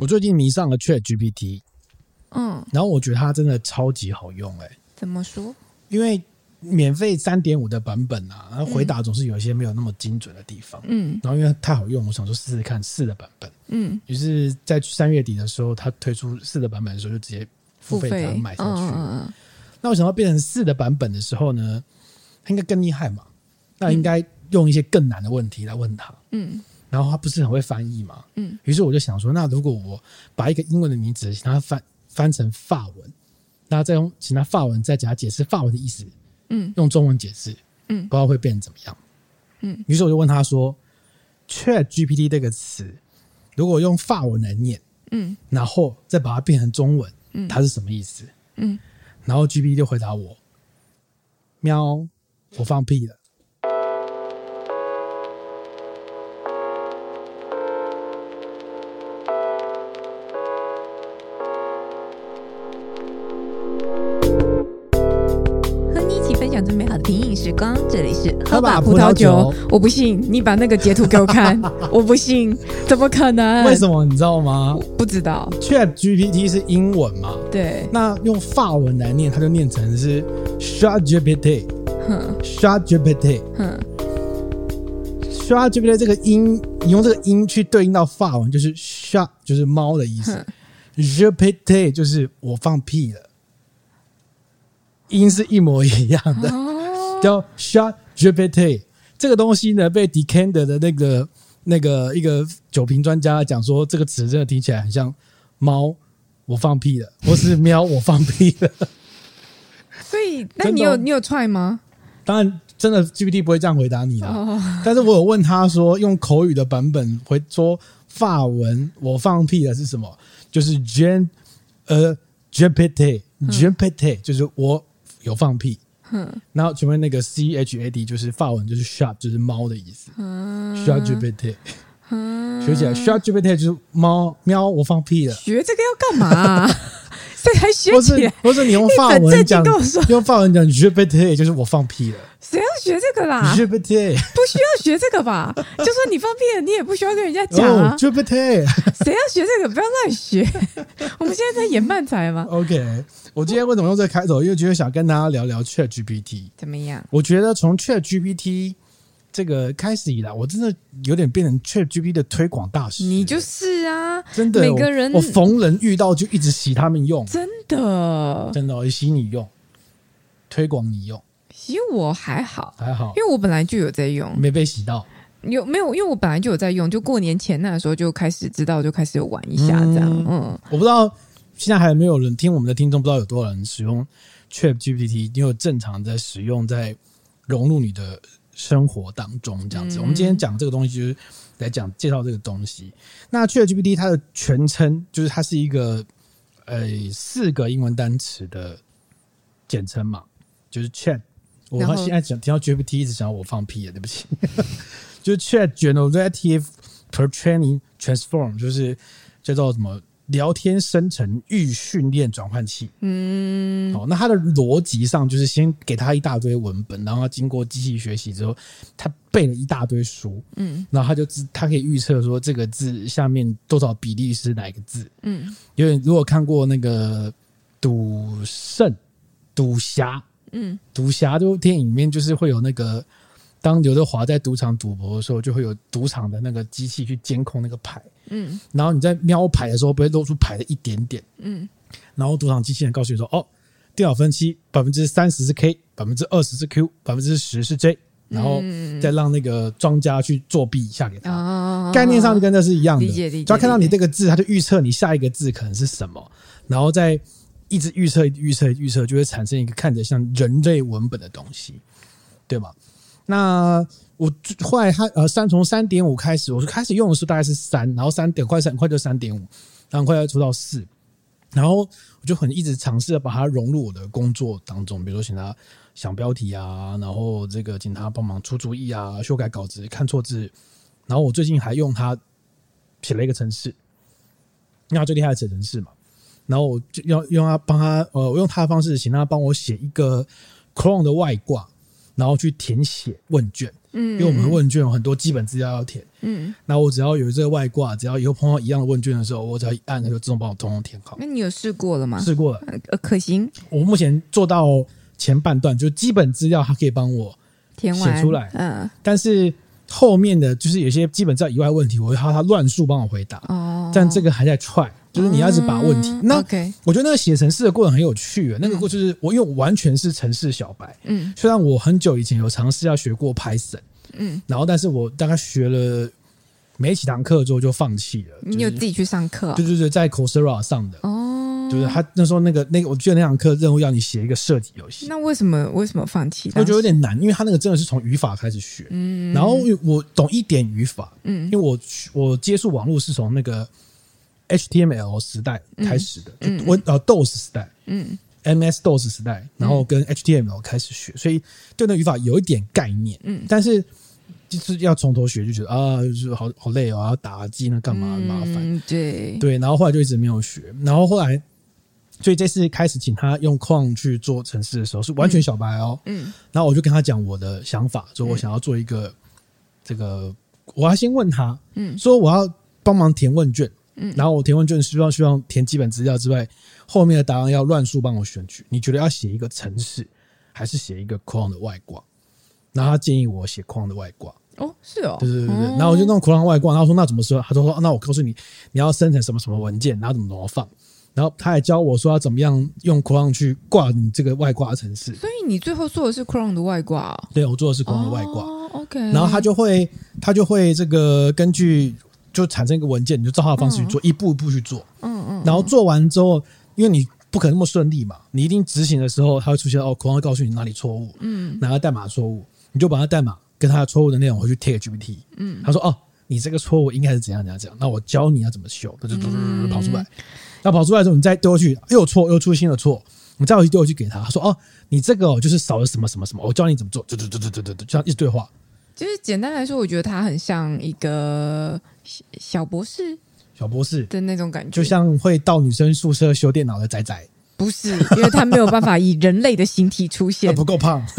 我最近迷上了 Chat GPT，嗯，然后我觉得它真的超级好用哎、欸。怎么说？因为免费三点五的版本啊，它回答总是有一些没有那么精准的地方。嗯，然后因为太好用，我想说试试看四的版本。嗯，于是，在三月底的时候，它推出四的版本的时候，就直接付费它买下去。嗯嗯。那我想要变成四的版本的时候呢，它应该更厉害嘛？那应该用一些更难的问题来问他。嗯。然后他不是很会翻译嘛？嗯。于是我就想说，那如果我把一个英文的名字，请他翻翻成法文，那再用请他法文再给他解释法文的意思。嗯，用中文解释，嗯，不知道会变成怎么样，嗯，于是我就问他说，“Chat GPT” 这个词，如果用法文来念，嗯，然后再把它变成中文，嗯，它是什么意思？嗯，然后 GPT 就回答我：“喵，我放屁了。”喝吧葡萄酒。我不信，你把那个截图给我看，我不信，怎么可能？为什么你知道吗？不知道。Chat GPT 是英文嘛？对。那用法文来念，它就念成是 Chat GPT。哼，Chat GPT。哼，Chat GPT 这个音，你用这个音去对应到法文，就是 Chat 就是猫的意思，GPT 就是我放屁了，音是一模一样的。哦叫 Chat GPT 这个东西呢，被 Decanter 的那个那个一个酒瓶专家讲说，这个词真的听起来很像猫，我放屁了，或是喵，我放屁了。所以，那你有你有 try 吗？当然，真的 GPT 不会这样回答你的。哦、但是我有问他说，用口语的版本回说法文，我放屁了是什么？就是 Gen 呃 GPT GPT 就是我有放屁。嗯，然后请问那个 C H A D 就是法文，就是 chat 就是猫的意思。嗯 GPT，嗯，学起来 GPT 就是猫喵，我放屁了。学这个要干嘛、啊？这还学起来？或者你用法文讲，用法文讲 GPT 就是我放屁了。谁要学这个啦？GPT 不需要学这个吧？就说你放屁了，你也不需要跟人家讲啊。Oh, GPT 谁要学这个？不要乱学。我们现在在演漫才吗？OK，我今天为什么用这个开头？因为觉得想跟大家聊聊 Chat GPT 怎么样？我觉得从 Chat GPT 这个开始以来，我真的有点变成 Chat GPT 的推广大使。你就是啊，真的，每个人我，我逢人遇到就一直洗他们用，真的，真的，我洗你用，推广你用。洗我还好，还好，因为我本来就有在用，没被洗到。有没有？因为我本来就有在用，就过年前那时候就开始知道，就开始有玩一下这样。嗯，嗯我不知道现在还有没有人听我们的听众，不知道有多少人使用 Chat GPT，你有正常在使用，在融入你的生活当中这样子。嗯、我们今天讲这个东西，就是来讲介绍这个东西。那 Chat GPT 它的全称就是它是一个呃四个英文单词的简称嘛，就是 Chat。我现在讲听到 GPT 一直想要我放屁了，对不起。就是 Chat Generative Pre-training Transform，就是叫做什么聊天生成预训练转换器。嗯，好，那它的逻辑上就是先给他一大堆文本，然后他经过机器学习之后，他背了一大堆书。嗯，然后他就知他可以预测说这个字下面多少比例是哪个字。嗯，因为如果看过那个赌圣、赌侠。嗯，赌侠就电影里面就是会有那个，当刘德华在赌场赌博的时候，就会有赌场的那个机器去监控那个牌。嗯，然后你在瞄牌的时候，不会露出牌的一点点。嗯，然后赌场机器人告诉你说：“哦，电脑分析百分之三十是 K，百分之二十是 Q，百分之十是 J。”然后再让那个庄家去作弊一下给他。嗯，概念上就跟这是一样的。理解理解。只要看到你这个字，他就预测你下一个字可能是什么，然后再。一直预测、预测、预测，就会产生一个看着像人类文本的东西，对吧？那我后来它呃三从三点五开始，我开始用的时候大概是三，然后三点快三快就三点五，然后快要出到四，然后我就很一直尝试着把它融入我的工作当中，比如说请他想标题啊，然后这个请他帮忙出主意啊，修改稿子看错字，然后我最近还用它写了一个程式，那最厉害的写程式嘛。然后我就要用他帮他，呃，我用他的方式，请他帮我写一个 Chrome 的外挂，然后去填写问卷，嗯，因为我们的问卷有很多基本资料要填，嗯，那我只要有这个外挂，只要以后碰到一样的问卷的时候，我只要一按，它就自动帮我通通填好。那你有试过了吗？试过了，呃，可行。我目前做到前半段，就基本资料它可以帮我填完写出来，嗯，但是后面的就是有些基本资料以外的问题，我会靠它乱数帮我回答。哦，但这个还在 try，就是你要是把问题。嗯、那我觉得那个写程式的过程很有趣，那个过就是我因为我完全是程式小白，嗯，虽然我很久以前有尝试要学过 Python，嗯，然后但是我大概学了没几堂课之后就放弃了。你有自己去上课、哦？对对对，在 Coursera 上的哦，就是他那时候那个那个，我记得那堂课任务要你写一个设计游戏。那为什么为什么放弃？我觉得有点难，因为他那个真的是从语法开始学，嗯，然后我懂一点语法，嗯，因为我我接触网络是从那个 HTML 时代开始的，我呃 DOS 时代，嗯，MS DOS 时代，然后跟 HTML 开始学，所以对那语法有一点概念，嗯，但是。就是要从头学，就觉得啊，就是好好累哦，要打字那干嘛麻烦？嗯，对。对，然后后来就一直没有学，然后后来，所以这次开始请他用 Chrome 去做城市的时候，是完全小白哦。嗯，然后我就跟他讲我的想法，说我想要做一个这个，我要先问他，嗯，说我要帮忙填问卷，嗯，然后我填问卷希望希望填基本资料之外，后面的答案要乱数帮我选取。你觉得要写一个城市，还是写一个 Chrome 的外挂？然后他建议我写 Chrome 的外挂。哦，是哦，对对对对，然后我就弄 Chrome 外挂，然后说那怎么说？他就说那我告诉你，你要生成什么什么文件，然后怎么怎么放，然后他还教我说要怎么样用 Chrome 去挂你这个外挂程式。所以你最后做的是 Chrome 的外挂？哦？对，我做的是 Chrome 的外挂。哦，OK。然后他就会他就会这个根据就产生一个文件，你就照他的方式去做，嗯、一步一步去做。嗯嗯。然后做完之后，因为你不可能那么顺利嘛，你一定执行的时候，他会出现哦，Chrome 会告诉你哪里错误，嗯，哪个代码错误，你就把它代码。跟他的错误的内容回去 take GPT，嗯，他说哦，你这个错误应该是怎样怎样怎样，那我教你要怎么修，嘟嘟嘟跑出来，那、嗯、跑出来之后你再丢过去，又错又出新的错，你再回去丢回去给他，他说哦，你这个哦就是少了什么什么什么，我教你怎么做，嘟嘟嘟嘟嘟嘟嘟，这样一直对话。就是简单来说，我觉得他很像一个小博士，小博士的那种感觉，就像会到女生宿舍修电脑的仔仔。不是，因为他没有办法以人类的形体出现，不够胖，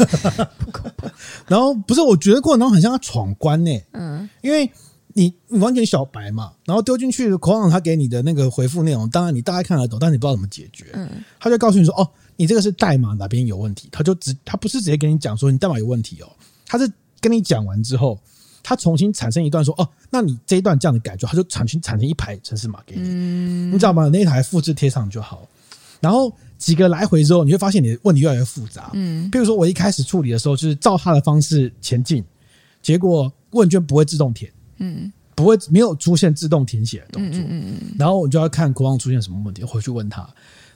不够胖。然后不是，我觉得过程中很像他闯关呢。嗯，因为你你完全小白嘛，然后丢进去，口网他给你的那个回复内容，当然你大概看得懂，但是你不知道怎么解决。嗯，他就告诉你说，哦，你这个是代码哪边有问题，他就直他不是直接跟你讲说你代码有问题哦，他是跟你讲完之后，他重新产生一段说，哦，那你这一段这样的改作，他就重新产生一排城市码给你，嗯，你知道吗？那一台复制贴上就好。然后几个来回之后，你会发现你的问题越来越复杂。嗯，比如说我一开始处理的时候，就是照他的方式前进，结果问卷不会自动填，嗯，不会没有出现自动填写的动作。嗯嗯，然后我就要看 Chrome 出现什么问题，回去问他。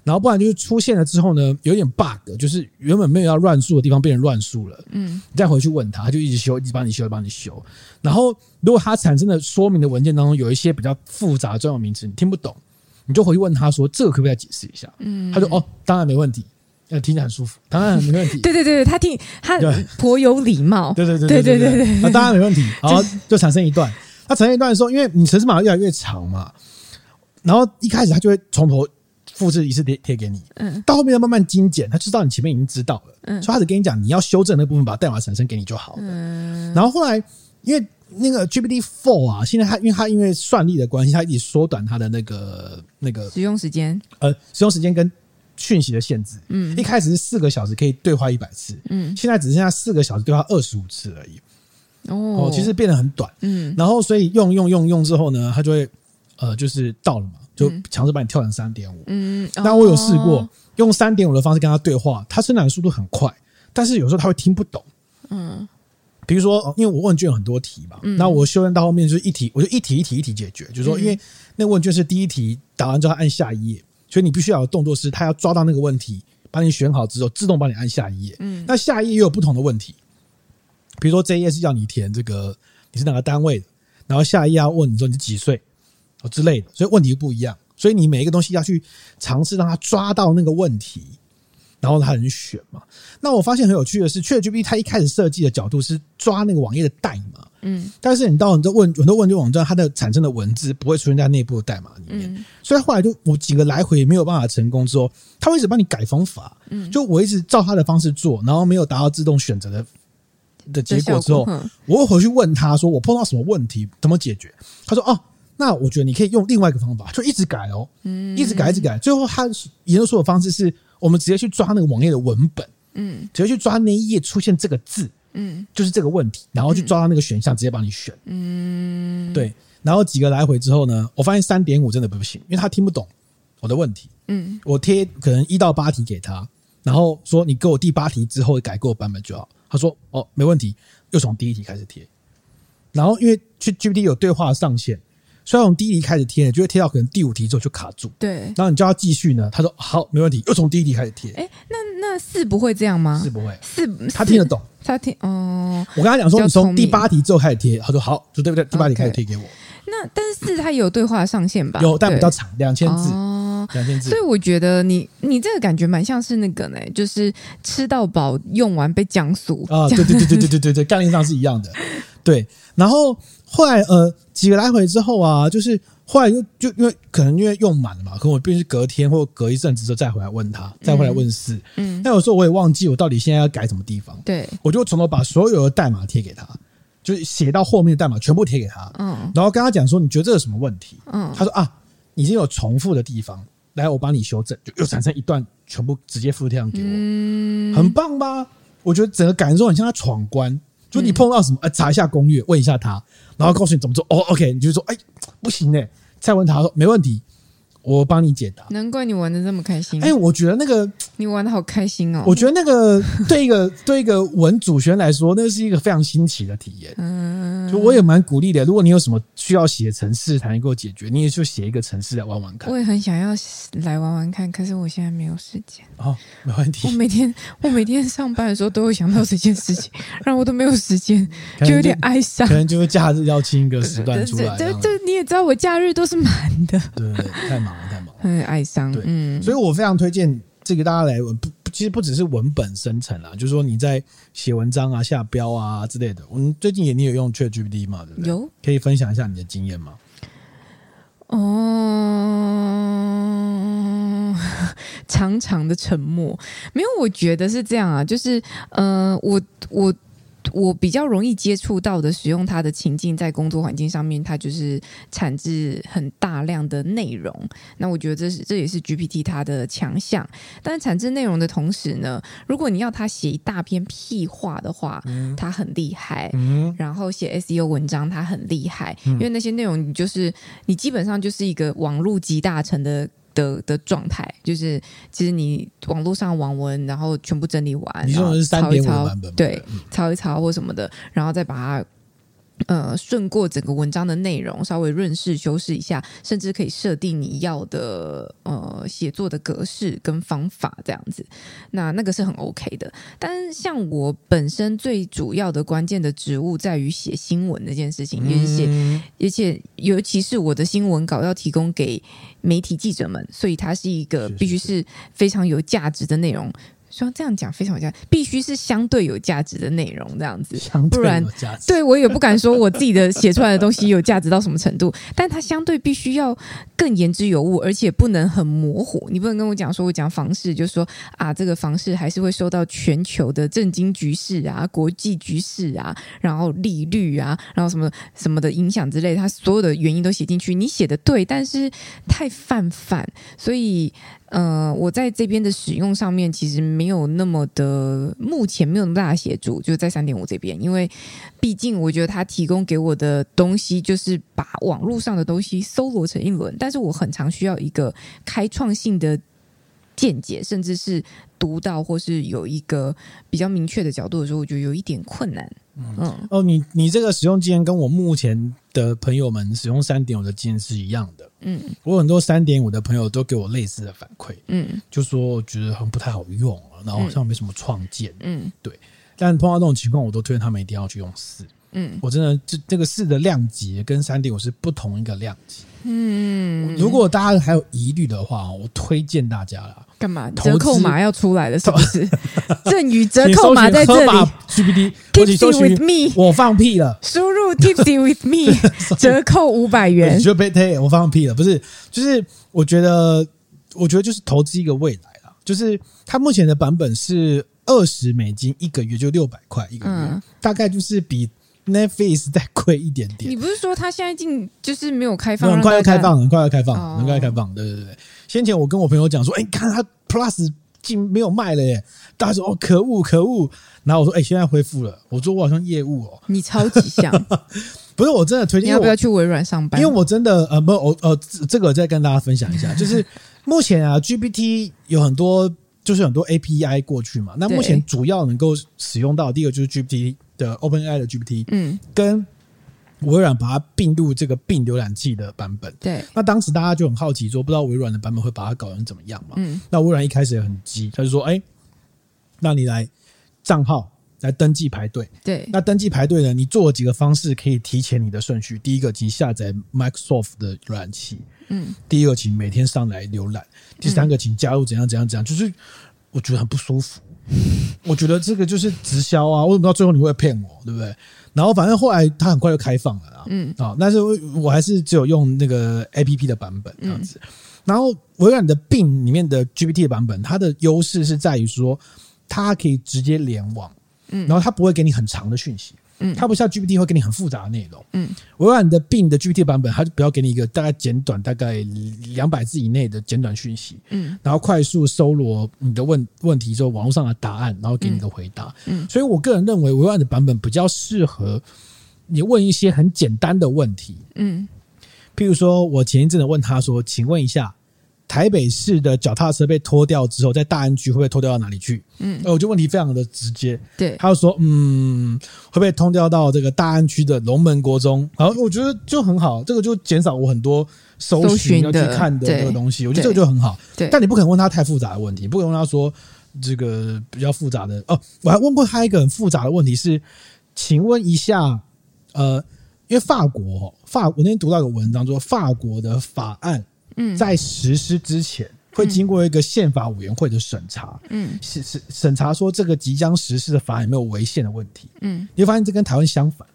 然后不然就是出现了之后呢，有点 bug，就是原本没有要乱数的地方变成乱数了。嗯，你再回去问他，他就一直修，一直帮你修，帮你修。然后如果他产生的说明的文件当中有一些比较复杂的专有名词，你听不懂。你就回去问他说：“这个可不可以再解释一下？”嗯，他说：“哦，当然没问题，呃，听着很舒服，当然没问题。”对对对，他听他颇有礼貌。对对对对对对对，那当然没问题。然后就产生一段，他产生一段的时候，因为你程式码越来越长嘛，然后一开始他就会从头复制一次贴贴给你，嗯，到后面要慢慢精简，他知道你前面已经知道了，嗯，所以他只跟你讲你要修正那部分，把代码产生给你就好了。嗯，然后后来因为。那个 GPT Four 啊，现在它因为它因为算力的关系，它一直缩短它的那个那个使用时间，呃，使用时间跟讯息的限制。嗯，一开始是四个小时可以对话一百次，嗯，现在只剩下四个小时对话二十五次而已。哦，其实变得很短。嗯，然后所以用用用用之后呢，它就会呃，就是到了嘛，就强制把你跳成三点五。嗯，那我有试过用三点五的方式跟他对话，他生产的速度很快，但是有时候他会听不懂。嗯。比如说，因为我问卷有很多题嘛，那、嗯、我修正到后面就是一题，我就一题一题一题解决。就是说，因为那个问卷是第一题答完之后按下一页，所以你必须要有动作是，他要抓到那个问题，把你选好之后，自动帮你按下一页。嗯，那下一页又有不同的问题，比如说这一页是要你填这个你是哪个单位的，然后下一页要问你说你是几岁哦之类的，所以问题不一样，所以你每一个东西要去尝试让他抓到那个问题。然后他很选嘛，那我发现很有趣的是，ChatGPT 它一开始设计的角度是抓那个网页的代码，嗯，但是你到很多问很多问卷网站，它的产生的文字不会出现在内部的代码里面，所以后来就我几个来回没有办法成功之后，他会一直帮你改方法，嗯，就我一直照他的方式做，然后没有达到自动选择的的结果之后，我会回去问他说：“我碰到什么问题，怎么解决？”他说：“哦，那我觉得你可以用另外一个方法，就一直改哦，嗯，一直改，一直改。最后他研究所的方式是我们直接去抓那个网页的文本，嗯，直接去抓那一页出现这个字，嗯，就是这个问题，然后去抓到那个选项，直接帮你选，嗯，对。然后几个来回之后呢，我发现三点五真的不行，因为他听不懂我的问题，嗯，我贴可能一到八题给他。”然后说你给我第八题之后改过版本就好。他说哦，没问题，又从第一题开始贴。然后因为去 GPT 有对话上限，所以从第一题开始贴，就会贴到可能第五题之后就卡住。对。然后你叫他继续呢，他说好，没问题，又从第一题开始贴。哎，那那四不会这样吗？四不会，四他听得懂，他听哦。我跟他讲说你从第八题之后开始贴，他说好，就对不对？第八题开始贴给我。那但是四它也有对话上限吧？有，但比较长，两千字。哦两千字。所以我觉得你你这个感觉蛮像是那个呢，就是吃到饱用完被降速啊，对对对对对对对对，概念上是一样的。对，然后后来呃几个来回之后啊，就是后来就就因为可能因为用满了嘛，可能我必须隔天或隔一阵子之后再回来问他，再回来问事。嗯。那有时候我也忘记我到底现在要改什么地方，对，我就从头把所有的代码贴给他。就写到后面的代码全部贴给他，嗯，然后跟他讲说，你觉得这有什么问题？嗯，他说啊，已经有重复的地方，来我帮你修正，就又产生一段全部直接复贴上给我，嗯，很棒吧？我觉得整个感受很像他闯关，就你碰到什么，呃，查一下攻略，问一下他，然后告诉你怎么做。哦，OK，你就说，哎，不行呢，再问他说没问题。我帮你解答，难怪你玩的这么开心。哎、欸，我觉得那个你玩的好开心哦。我觉得那个 对一个对一个文主学生来说，那是一个非常新奇的体验。嗯，就我也蛮鼓励的。如果你有什么需要写城市才能够解决，你也就写一个城市来玩玩看。我也很想要来玩玩看，可是我现在没有时间。哦，没问题。我每天我每天上班的时候都会想到这件事情，让我都没有时间，就有点哀伤。可能就是假日要清一个时段出来。对对，你也知道我假日都是满的。对，太忙了，太忙了。很哀伤。对，嗯，所以我非常推荐这个大家来文，不，其实不只是文本生成啦，就是说你在写文章啊、下标啊之类的。我们最近也你有用 ChatGPT 吗？对不对？有，可以分享一下你的经验吗？哦，长长的沉默，没有，我觉得是这样啊，就是，呃，我我。我比较容易接触到的使用它的情境，在工作环境上面，它就是产制很大量的内容。那我觉得这是这也是 GPT 它的强项。但是产制内容的同时呢，如果你要它写一大篇屁话的话，嗯、它很厉害。嗯、然后写 SEO 文章，它很厉害，嗯、因为那些内容你就是你基本上就是一个网络集大成的。的的状态就是，其实你网络上网文，然后全部整理完，你说的是三点五版本，对，抄一抄或什么的，然后再把它。呃，顺过整个文章的内容，稍微润饰修饰一下，甚至可以设定你要的呃写作的格式跟方法这样子，那那个是很 OK 的。但是像我本身最主要的关键的职务在于写新闻这件事情，也是写，嗯、而且尤其是我的新闻稿要提供给媒体记者们，所以它是一个必须是非常有价值的内容。说这样讲非常有价值，必须是相对有价值的内容，这样子，不然对我也不敢说我自己的写出来的东西有价值到什么程度，但它相对必须要更言之有物，而且不能很模糊。你不能跟我讲说我讲房市，就说啊，这个房市还是会受到全球的震惊局势啊、国际局势啊，然后利率啊，然后什么什么的影响之类，它所有的原因都写进去。你写的对，但是太泛泛，所以。呃，我在这边的使用上面其实没有那么的，目前没有那么大的协助，就是在三点五这边，因为毕竟我觉得它提供给我的东西就是把网络上的东西搜罗成一轮，但是我很常需要一个开创性的见解，甚至是读到或是有一个比较明确的角度的时候，我觉得有一点困难。嗯，哦，你你这个使用经验跟我目前的朋友们使用三点五的经验是一样的。嗯，我很多三点五的朋友都给我类似的反馈。嗯，就说觉得很不太好用，然后好像没什么创建。嗯，对。但碰到这种情况，我都推荐他们一定要去用四。嗯，我真的这这个四的量级跟三点五是不同一个量级。嗯，如果大家还有疑虑的话，我推荐大家啦。干嘛？折扣码要出来了，是不是？赠与折扣码在这里。Tipsy with me，我放屁了。输入 Tipsy with me，折扣五百元。就被推，我放屁了。不是，就是我觉得，我觉得就是投资一个未来啦。就是它目前的版本是二十美金一个月，就六百块一个月，嗯、大概就是比 Netflix 再贵一点点。你不是说它现在进就是没有开放，很快要开放，很快要开放，哦、很快要开放。对对对，先前我跟我朋友讲说，哎、欸，看它 Plus 竟没有卖了耶，大家说哦，可恶可恶。然后我说，哎、欸，现在恢复了。我说我好像业务哦，你超级像，不是我真的推荐，你要不要去微软上班？因为我真的呃，不，我呃，这个再跟大家分享一下，就是目前啊，GPT 有很多。就是很多 API 过去嘛，那目前主要能够使用到第一个就是 GPT 的 OpenAI 的 GPT，嗯，跟微软把它并入这个 Bing 浏览器的版本，对。那当时大家就很好奇说，不知道微软的版本会把它搞成怎么样嘛？嗯。那微软一开始也很急，他就说：“哎、欸，那你来账号来登记排队。”对。那登记排队呢？你做了几个方式可以提前你的顺序？第一个，请下载 Microsoft 的浏览器。嗯，第二个，请每天上来浏览；第三个，请加入怎样怎样怎样，就是我觉得很不舒服。我觉得这个就是直销啊，为什么到最后你会骗我，对不对？然后反正后来它很快就开放了啊，嗯啊，但是我还是只有用那个 APP 的版本这样子。然后微软的 Bing 里面的 GPT 的版本，它的优势是在于说它可以直接联网，嗯，然后它不会给你很长的讯息。嗯，它不像 GPT 会给你很复杂的内容。嗯，微软的 Bing 的 GPT 版本，它就不要给你一个大概简短，大概两百字以内的简短讯息。嗯，然后快速搜罗你的问问题之后，网络上的答案，然后给你个回答。嗯，所以我个人认为微软的版本比较适合你问一些很简单的问题。嗯，譬如说我前一阵子问他说：“请问一下。”台北市的脚踏车被拖掉之后，在大安区会不会拖掉到哪里去？嗯，我觉得问题非常的直接。对，他就说，嗯，会不会通掉到这个大安区的龙门国中？然后我觉得就很好，这个就减少我很多搜寻要去看的这个东西。我觉得这个就很好。对，但你不可能问他太复杂的问题，不可能问他说这个比较复杂的。哦，我还问过他一个很复杂的问题是，请问一下，呃，因为法国法，我那天读到一个文章说法国的法案。嗯，在实施之前会经过一个宪法委员会的审查，嗯，审审审查说这个即将实施的法案有没有违宪的问题，嗯，你会发现这跟台湾相反，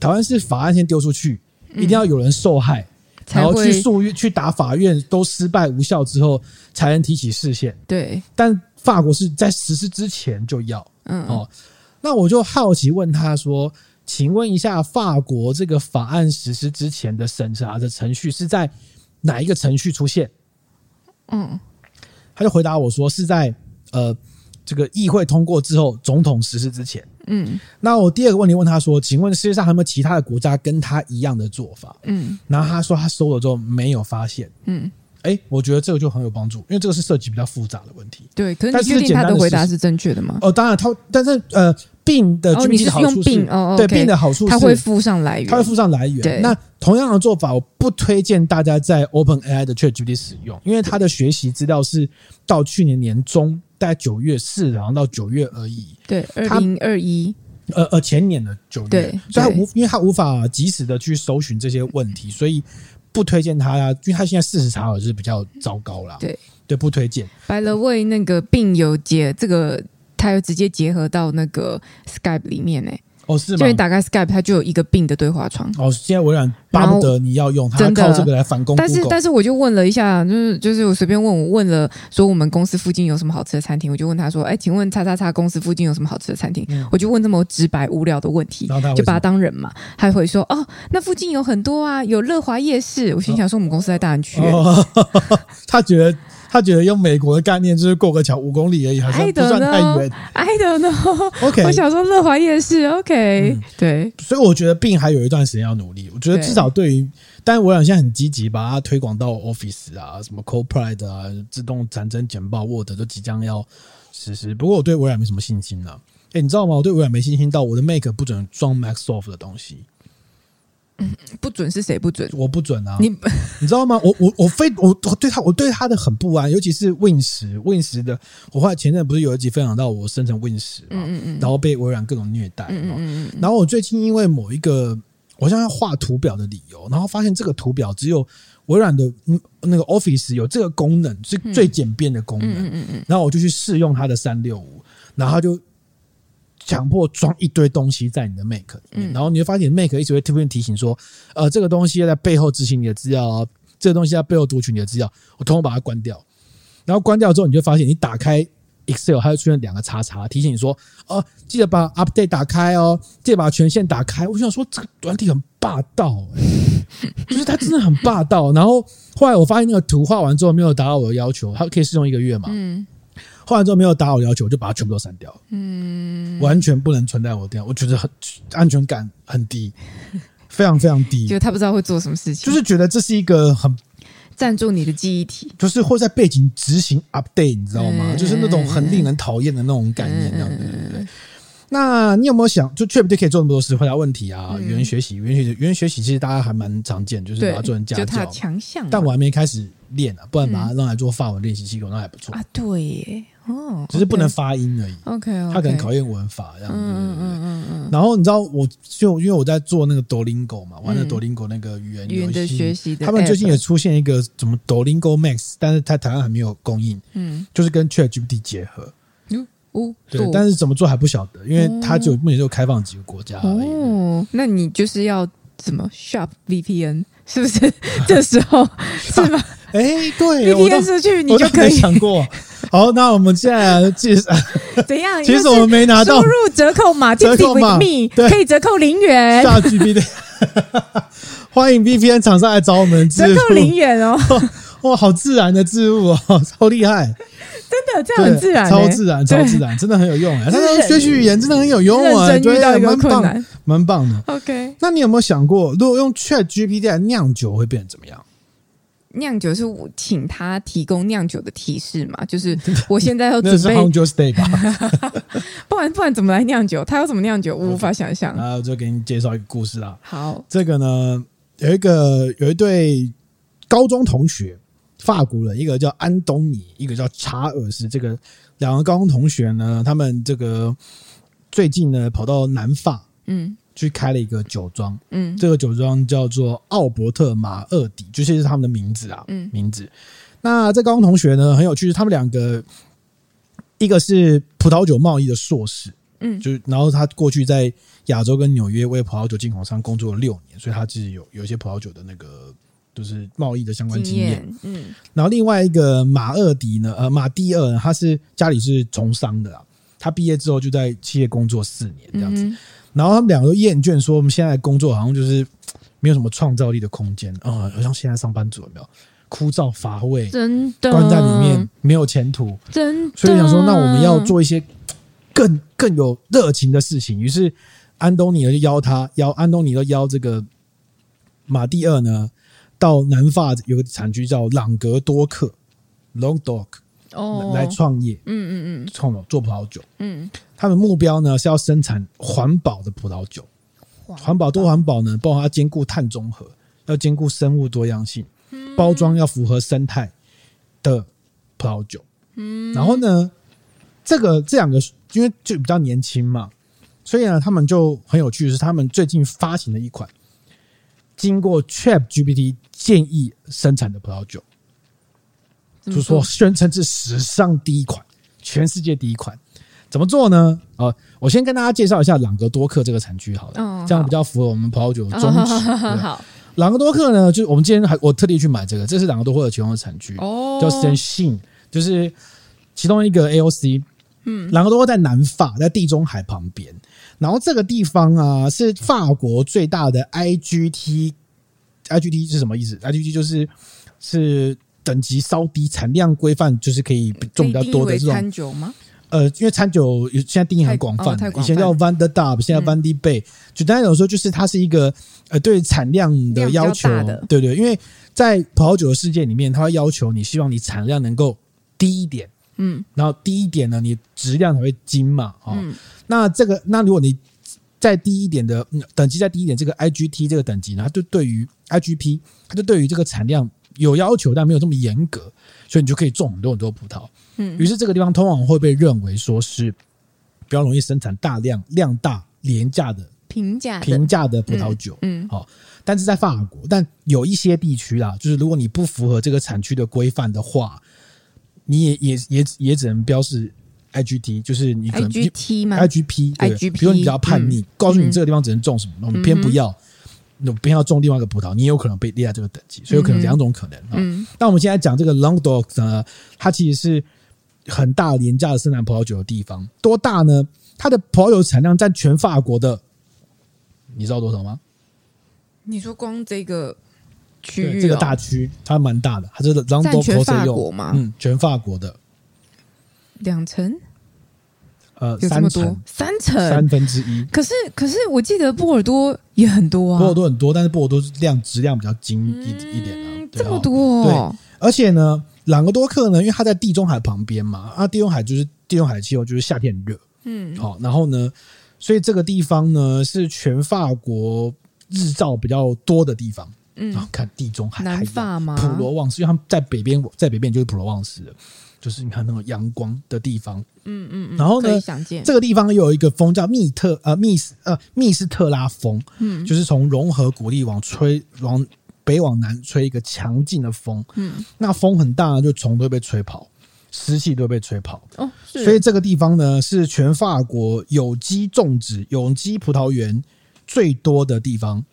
台湾是法案先丢出去，一定要有人受害，然后去诉愿去打法院都失败无效之后才能提起释宪，对，但法国是在实施之前就要，嗯。哦，那我就好奇问他说，请问一下，法国这个法案实施之前的审查的程序是在？哪一个程序出现？嗯，他就回答我说是在呃这个议会通过之后，总统实施之前。嗯，那我第二个问题问他说，请问世界上还有没有其他的国家跟他一样的做法？嗯，然后他说他搜了之后没有发现。嗯，哎，我觉得这个就很有帮助，因为这个是涉及比较复杂的问题。对，可是你确定他的回答是正确的吗？哦，当然他，但是呃。Bing 的 GPT 的好处是，对 Bing 的好处是，它会附上来源，它会附上来源。那同样的做法，我不推荐大家在 OpenAI 的 ChatGPT 使用，因为它的学习资料是到去年年中，大概九月四，然后到九月而已。对，二零二一，呃呃，前年的九月，对，所以他无，因为他无法及时的去搜寻这些问题，所以不推荐他呀，因为他现在事实查核是比较糟糕啦。对，对，不推荐。By the way，那个 Bing 有解这个。它又直接结合到那个 Skype 里面呢？哦，是吗？就你打开 Skype，它就有一个 Bing 的对话窗。哦，现在微软巴不得你要用它，靠这个来反攻。但是，但是我就问了一下，就是就是我随便问，我问了说我们公司附近有什么好吃的餐厅，我就问他说，哎，请问叉叉叉公司附近有什么好吃的餐厅？嗯、我就问这么直白无聊的问题，就把他当人嘛。他会说，哦，那附近有很多啊，有乐华夜市。我心想说，我们公司在大安区、欸哦哦。他觉得。他觉得用美国的概念就是过个桥五公里而已，好像不算太远。I don't know。OK，我想说乐华夜市。OK，、嗯、对。所以我觉得 Bing 还有一段时间要努力。我觉得至少对于，对但是微软现在很积极，把它推广到 Office 啊，什么 Copilot 啊，自动产生简报 Word 都即将要实施。不过我对微软没什么信心了、啊。哎，你知道吗？我对微软没信心到我的 Mac 不准装 Microsoft 的东西。嗯，不准是谁不准？我不准啊！你你知道吗？我我我非我我对他我对他的很不安，尤其是 Win 十 Win 十的。我后来前阵不是有一集分享到我生成 Win 十嘛，嗯嗯然后被微软各种虐待，嗯嗯然后我最近因为某一个我想要画图表的理由，然后发现这个图表只有微软的那个 Office 有这个功能，是最简便的功能，嗯嗯嗯。然后我就去试用它的三六五，然后就。强迫装一堆东西在你的 Mac 里面，然后你会发现 Mac 一直会突然提醒说，呃，这个东西要在背后执行你的资料啊，这个东西在背后读取你的资料，我通通把它关掉。然后关掉之后，你就发现你打开 Excel 它会出现两个叉叉提醒你说，哦，记得把 Update 打开哦，记得把权限打开。我想说这个软体很霸道，欸，就是它真的很霸道。然后后来我发现那个图画完之后没有达到我的要求，它可以试用一个月嘛。嗯。画完之后没有达到我要求，我就把它全部都删掉。嗯。完全不能存在我的电脑，我觉得很安全感很低，非常非常低。就他不知道会做什么事情，就是觉得这是一个很。占住你的记忆体，就是会在背景执行 update，你知道吗？嗯、就是那种很令人讨厌的那种概念，这样对，对对？那你有没有想，就 ChatGPT 可以做那么多事，回答问题啊，语言学习，语言学习，语言学习，其实大家还蛮常见，就是把它做成家教，强项。但我还没开始练啊，不然把它让来做法文练习系统，那还不错啊。对耶。哦，只是不能发音而已。OK，他可能考验文法这样子。嗯嗯嗯嗯。然后你知道，我就因为我在做那个 Duolingo 嘛，玩的 Duolingo 那个语言语言的学习的，他们最近也出现一个什么 Duolingo Max，但是他台湾还没有供应。嗯，就是跟 ChatGPT 结合。哦，对，但是怎么做还不晓得，因为它就目前就开放几个国家而已。哦，那你就是要怎么 Shop VPN，是不是？这时候是吗？哎，对，VPN 出去你就可以想过。好，那我们现在来介绍 怎样？其实我们没拿到，输入折扣码，折扣码可以折扣零元。下 GPT，欢迎 VPN 厂商来找我们，折扣零元哦。哇，好自然的置入哦，超厉害！真的这样很自然，超自然，超自然，真的很有用哎。他说学习语言真的很有用啊，遇到一个困难，蛮棒的。OK，那你有没有想过，如果用 ChatGPT 来酿酒，会变成怎么样？酿酒是我请他提供酿酒的提示嘛？就是 我现在要准备？不然不然怎么来酿酒？他要怎么酿酒？我无法想象。然后就给你介绍一个故事啊。好，这个呢，有一个有一对高中同学，法国人，一个叫安东尼，一个叫查尔斯。这个两个高中同学呢，他们这个最近呢跑到南法，嗯。去开了一个酒庄，嗯，这个酒庄叫做奥伯特马厄迪，就是他们的名字啊，嗯，名字。那这高中同学呢，很有趣，他们两个一个是葡萄酒贸易的硕士，嗯，就然后他过去在亚洲跟纽约为葡萄酒进口商工作了六年，所以他自己有有一些葡萄酒的那个就是贸易的相关经验，嗯。然后另外一个马二迪呢，呃，马蒂厄呢，他是家里是从商的啊，他毕业之后就在企业工作四年这样子。嗯然后他们两个都厌倦，说我们现在工作好像就是没有什么创造力的空间啊，好像现在上班族有没有枯燥乏味，真的关在里面没有前途，真的。所以想说，那我们要做一些更更有热情的事情。于是安东尼就邀他，邀安东尼就邀这个马蒂厄呢，到南法有个产区叫朗格多克 （Languedoc）。哦，来创业，嗯嗯嗯，创造做葡萄酒，嗯，他们目标呢是要生产环保的葡萄酒，环保。多环保呢，包括它兼顾碳中和，要兼顾生物多样性，包装要符合生态的葡萄酒，嗯，然后呢，这个这两个因为就比较年轻嘛，所以呢，他们就很有趣的是，他们最近发行的一款经过 ChatGPT 建议生产的葡萄酒。就是说，宣称是史上第一款，全世界第一款，怎么做呢？啊，我先跟大家介绍一下朗格多克这个产区，好了，这样比较符合我们葡萄酒的宗旨。好，朗格多克呢，就我们今天还我特地去买这个，这是朗格多克的其中的产区，哦，叫 Saint-Chyne，就是其中一个 AOC。嗯，朗格多克在南法，在地中海旁边，然后这个地方啊，是法国最大的 IGT，IGT 是什么意思？IGT 就是是。等级稍低，产量规范，就是可以种比较多的这种餐酒吗？呃，因为餐酒现在定义很广泛，以前叫 de Table，现在 Vin de Bec。简单来说，就是它是一个呃对产量的要求，对对。因为在葡萄酒的世界里面，它会要求你希望你产量能够低一点，嗯，然后低一点呢，你质量才会精嘛，啊、哦。嗯、那这个，那如果你再低一点的等级再低一点，这个 IGT 这个等级呢，它就对于 IGP，它就对于这个产量。有要求，但没有这么严格，所以你就可以种很多很多葡萄。嗯，于是这个地方通常会被认为说是比较容易生产大量、量大、廉价的平价平价的葡萄酒。嗯，好，但是在法国，但有一些地区啦，就是如果你不符合这个产区的规范的话，你也也也也只能标示 IGT，就是你可能 IGT 吗？IGP，对，IGP，比如你比较叛逆，告诉你这个地方只能种什么，那我们偏不要。那偏要种另外一个葡萄，你也有可能被列在这个等级，所以有可能两种可能啊。嗯，那我们现在讲这个 Languedoc 呢，它其实是很大廉价的生产葡萄酒的地方。多大呢？它的葡萄酒产量占全法国的，你知道多少吗？你说光这个区域、哦，这个大区，它蛮大的，它是占全法国嘛？嗯，全法国的。两层。呃，有这么多，三层，三分之一。可是，可是我记得波尔多也很多啊，波尔多很多，但是波尔多量质量比较精一一点啊，这么多。对，而且呢，朗格多克呢，因为它在地中海旁边嘛，啊，地中海就是地中海气候，就是夏天很热，嗯，好，然后呢，所以这个地方呢是全法国日照比较多的地方，嗯，看地中海，南法吗？普罗旺斯，因为他们在北边，在北边就是普罗旺斯。就是你看那种阳光的地方，嗯嗯嗯，然后呢，这个地方又有一个风叫密特呃密斯呃密斯特拉风，嗯，就是从融合谷地往吹往北往南吹一个强劲的风，嗯，那风很大，就虫都会被吹跑，湿气都会被吹跑，哦，所以这个地方呢是全法国有机种植有机葡萄园最多的地方，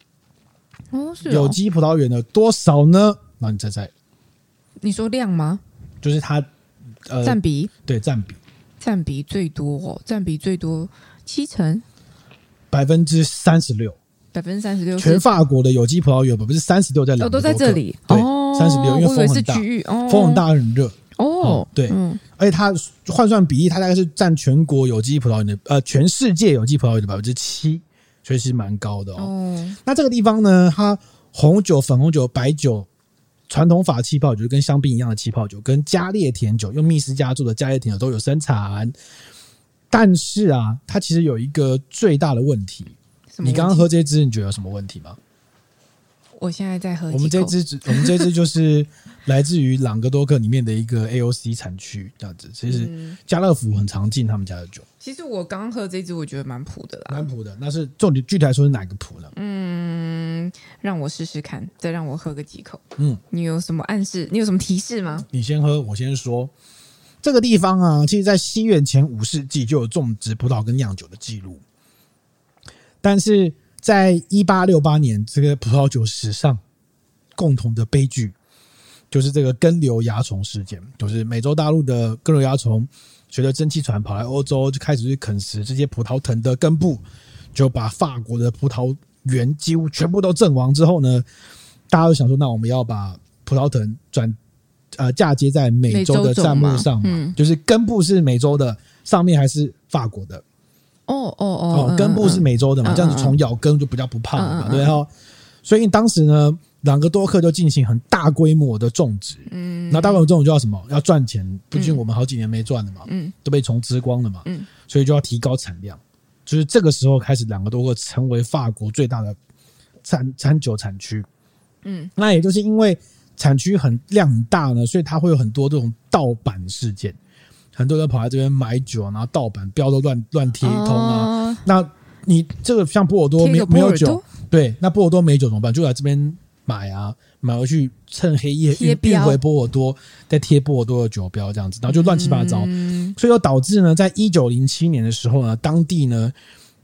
哦，是有机葡萄园的多少呢？那你猜猜？你说量吗？就是它。呃，占比？对占比，占比最多哦，占比最多七成，百分之三十六，百分之三十六，全法国的有机葡萄园百分之三十六在朗格多克，哦，都在这里，对，三十六，因为风很大，哦，风很大很热，哦，对，嗯，而且它换算比例，它大概是占全国有机葡萄园的，呃，全世界有机葡萄园的百分之七，所以是蛮高的哦，嗯。那这个地方呢，它红酒、粉红酒、白酒。传统法气泡酒跟香槟一样的气泡酒，跟加烈甜酒用密斯加做的加烈甜酒都有生产，但是啊，它其实有一个最大的问题。问题你刚刚喝这支，你觉得有什么问题吗？我现在在喝。我们这支，我们这支就是 来自于朗格多克里面的一个 AOC 产区，这样子。其实家乐福很常进他们家的酒。其实我刚刚喝这支，我觉得蛮普的啦，蛮普的。那是重点，具体来说是哪个普呢？嗯，让我试试看，再让我喝个几口。嗯，你有什么暗示？你有什么提示吗？你先喝，我先说。这个地方啊，其实在西元前五世纪就有种植葡萄跟酿酒的记录，但是。在一八六八年，这个葡萄酒史上共同的悲剧，就是这个根瘤蚜虫事件。就是美洲大陆的根瘤蚜虫，随着蒸汽船跑来欧洲，就开始去啃食这些葡萄藤的根部，就把法国的葡萄园几乎全部都阵亡。之后呢，大家都想说，那我们要把葡萄藤转呃嫁接在美洲的砧木上嘛，嗯，就是根部是美洲的，上面还是法国的。哦哦哦，根部是美洲的嘛，这样子虫咬根就比较不怕嘛，对哈。所以当时呢，朗格多克就进行很大规模的种植，嗯，那大规模种植就要什么？要赚钱，毕竟我们好几年没赚了嘛，嗯，都被虫吃光了嘛，嗯，所以就要提高产量。就是这个时候开始，朗格多克成为法国最大的产产酒产区，嗯，那也就是因为产区很量很大呢，所以它会有很多这种盗版事件。很多人跑来这边买酒，然后盗版标都乱乱贴一通啊。Uh, 那你这个像波尔多没没有酒，对，那波尔多没酒怎么办？就来这边买啊，买回去趁黑夜运运回波尔多，再贴波尔多的酒标这样子，然后就乱七八糟。嗯、所以就导致呢，在一九零七年的时候呢，当地呢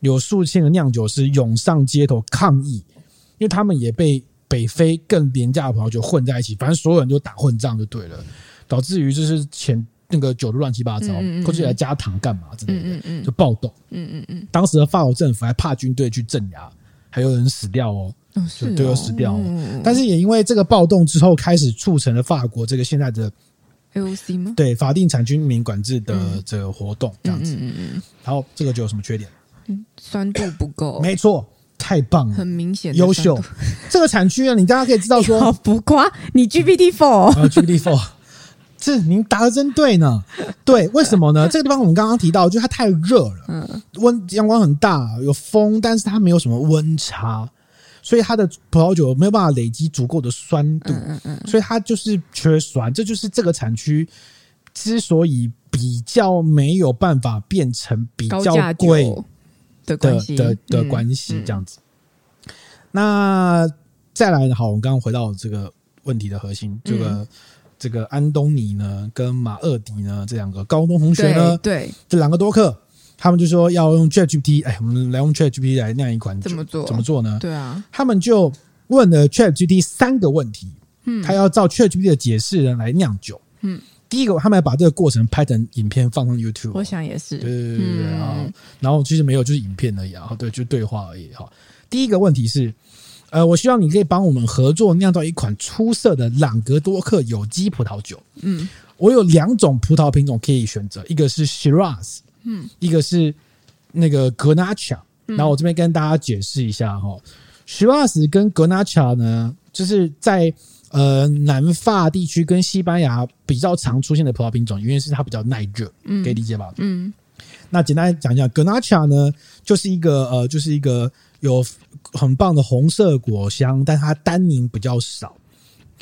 有数千个酿酒师涌上街头抗议，因为他们也被北非更廉价的葡萄酒混在一起，反正所有人都打混仗就对了，导致于就是前。那个酒都乱七八糟，过去来加糖干嘛之类的，就暴动。嗯嗯嗯。当时的法国政府还怕军队去镇压，还有人死掉哦，就都有死掉。但是也因为这个暴动之后，开始促成了法国这个现在的 AOC 吗？对，法定产军民管制的这个活动这样子。嗯嗯嗯。然后这个酒有什么缺点？酸度不够。没错，太棒了，很明显，优秀。这个产区啊，你大家可以知道说，好浮夸，你 GPT Four 啊，GPT Four。是您答的真对呢，对，为什么呢？这个地方我们刚刚提到，就它太热了，嗯，温阳光很大，有风，但是它没有什么温差，所以它的葡萄酒没有办法累积足够的酸度，嗯嗯，所以它就是缺酸，这就是这个产区之所以比较没有办法变成比较贵的关系。的的关系，这样子。那再来，好，我们刚刚回到这个问题的核心，这个。这个安东尼呢，跟马厄迪呢，这两个高中同学呢，对，对这两个多克，他们就说要用 ChatGPT，哎，我们来用 ChatGPT 来酿一款酒，怎么做？怎么做呢？对啊，他们就问了 ChatGPT 三个问题，嗯，他要照 ChatGPT 的解释呢来酿酒，嗯，第一个，他们还把这个过程拍成影片放上 YouTube。我想也是。对对对对啊、嗯！然后其实没有，就是影片而已啊。对，就对话而已哈。第一个问题是，呃，我希望你可以帮我们合作酿造一款出色的朗格多克有机葡萄酒。嗯，我有两种葡萄品种可以选择，一个是 Shiraz，嗯，一个是那个 Grenache。然后我这边跟大家解释一下哈，Shiraz 跟 Grenache 呢，就是在。呃，南法地区跟西班牙比较常出现的葡萄品种，因为是它比较耐热，嗯，可以理解吧？嗯，那简单讲一下，Grenache 呢，就是一个呃，就是一个有很棒的红色果香，但它单宁比较少，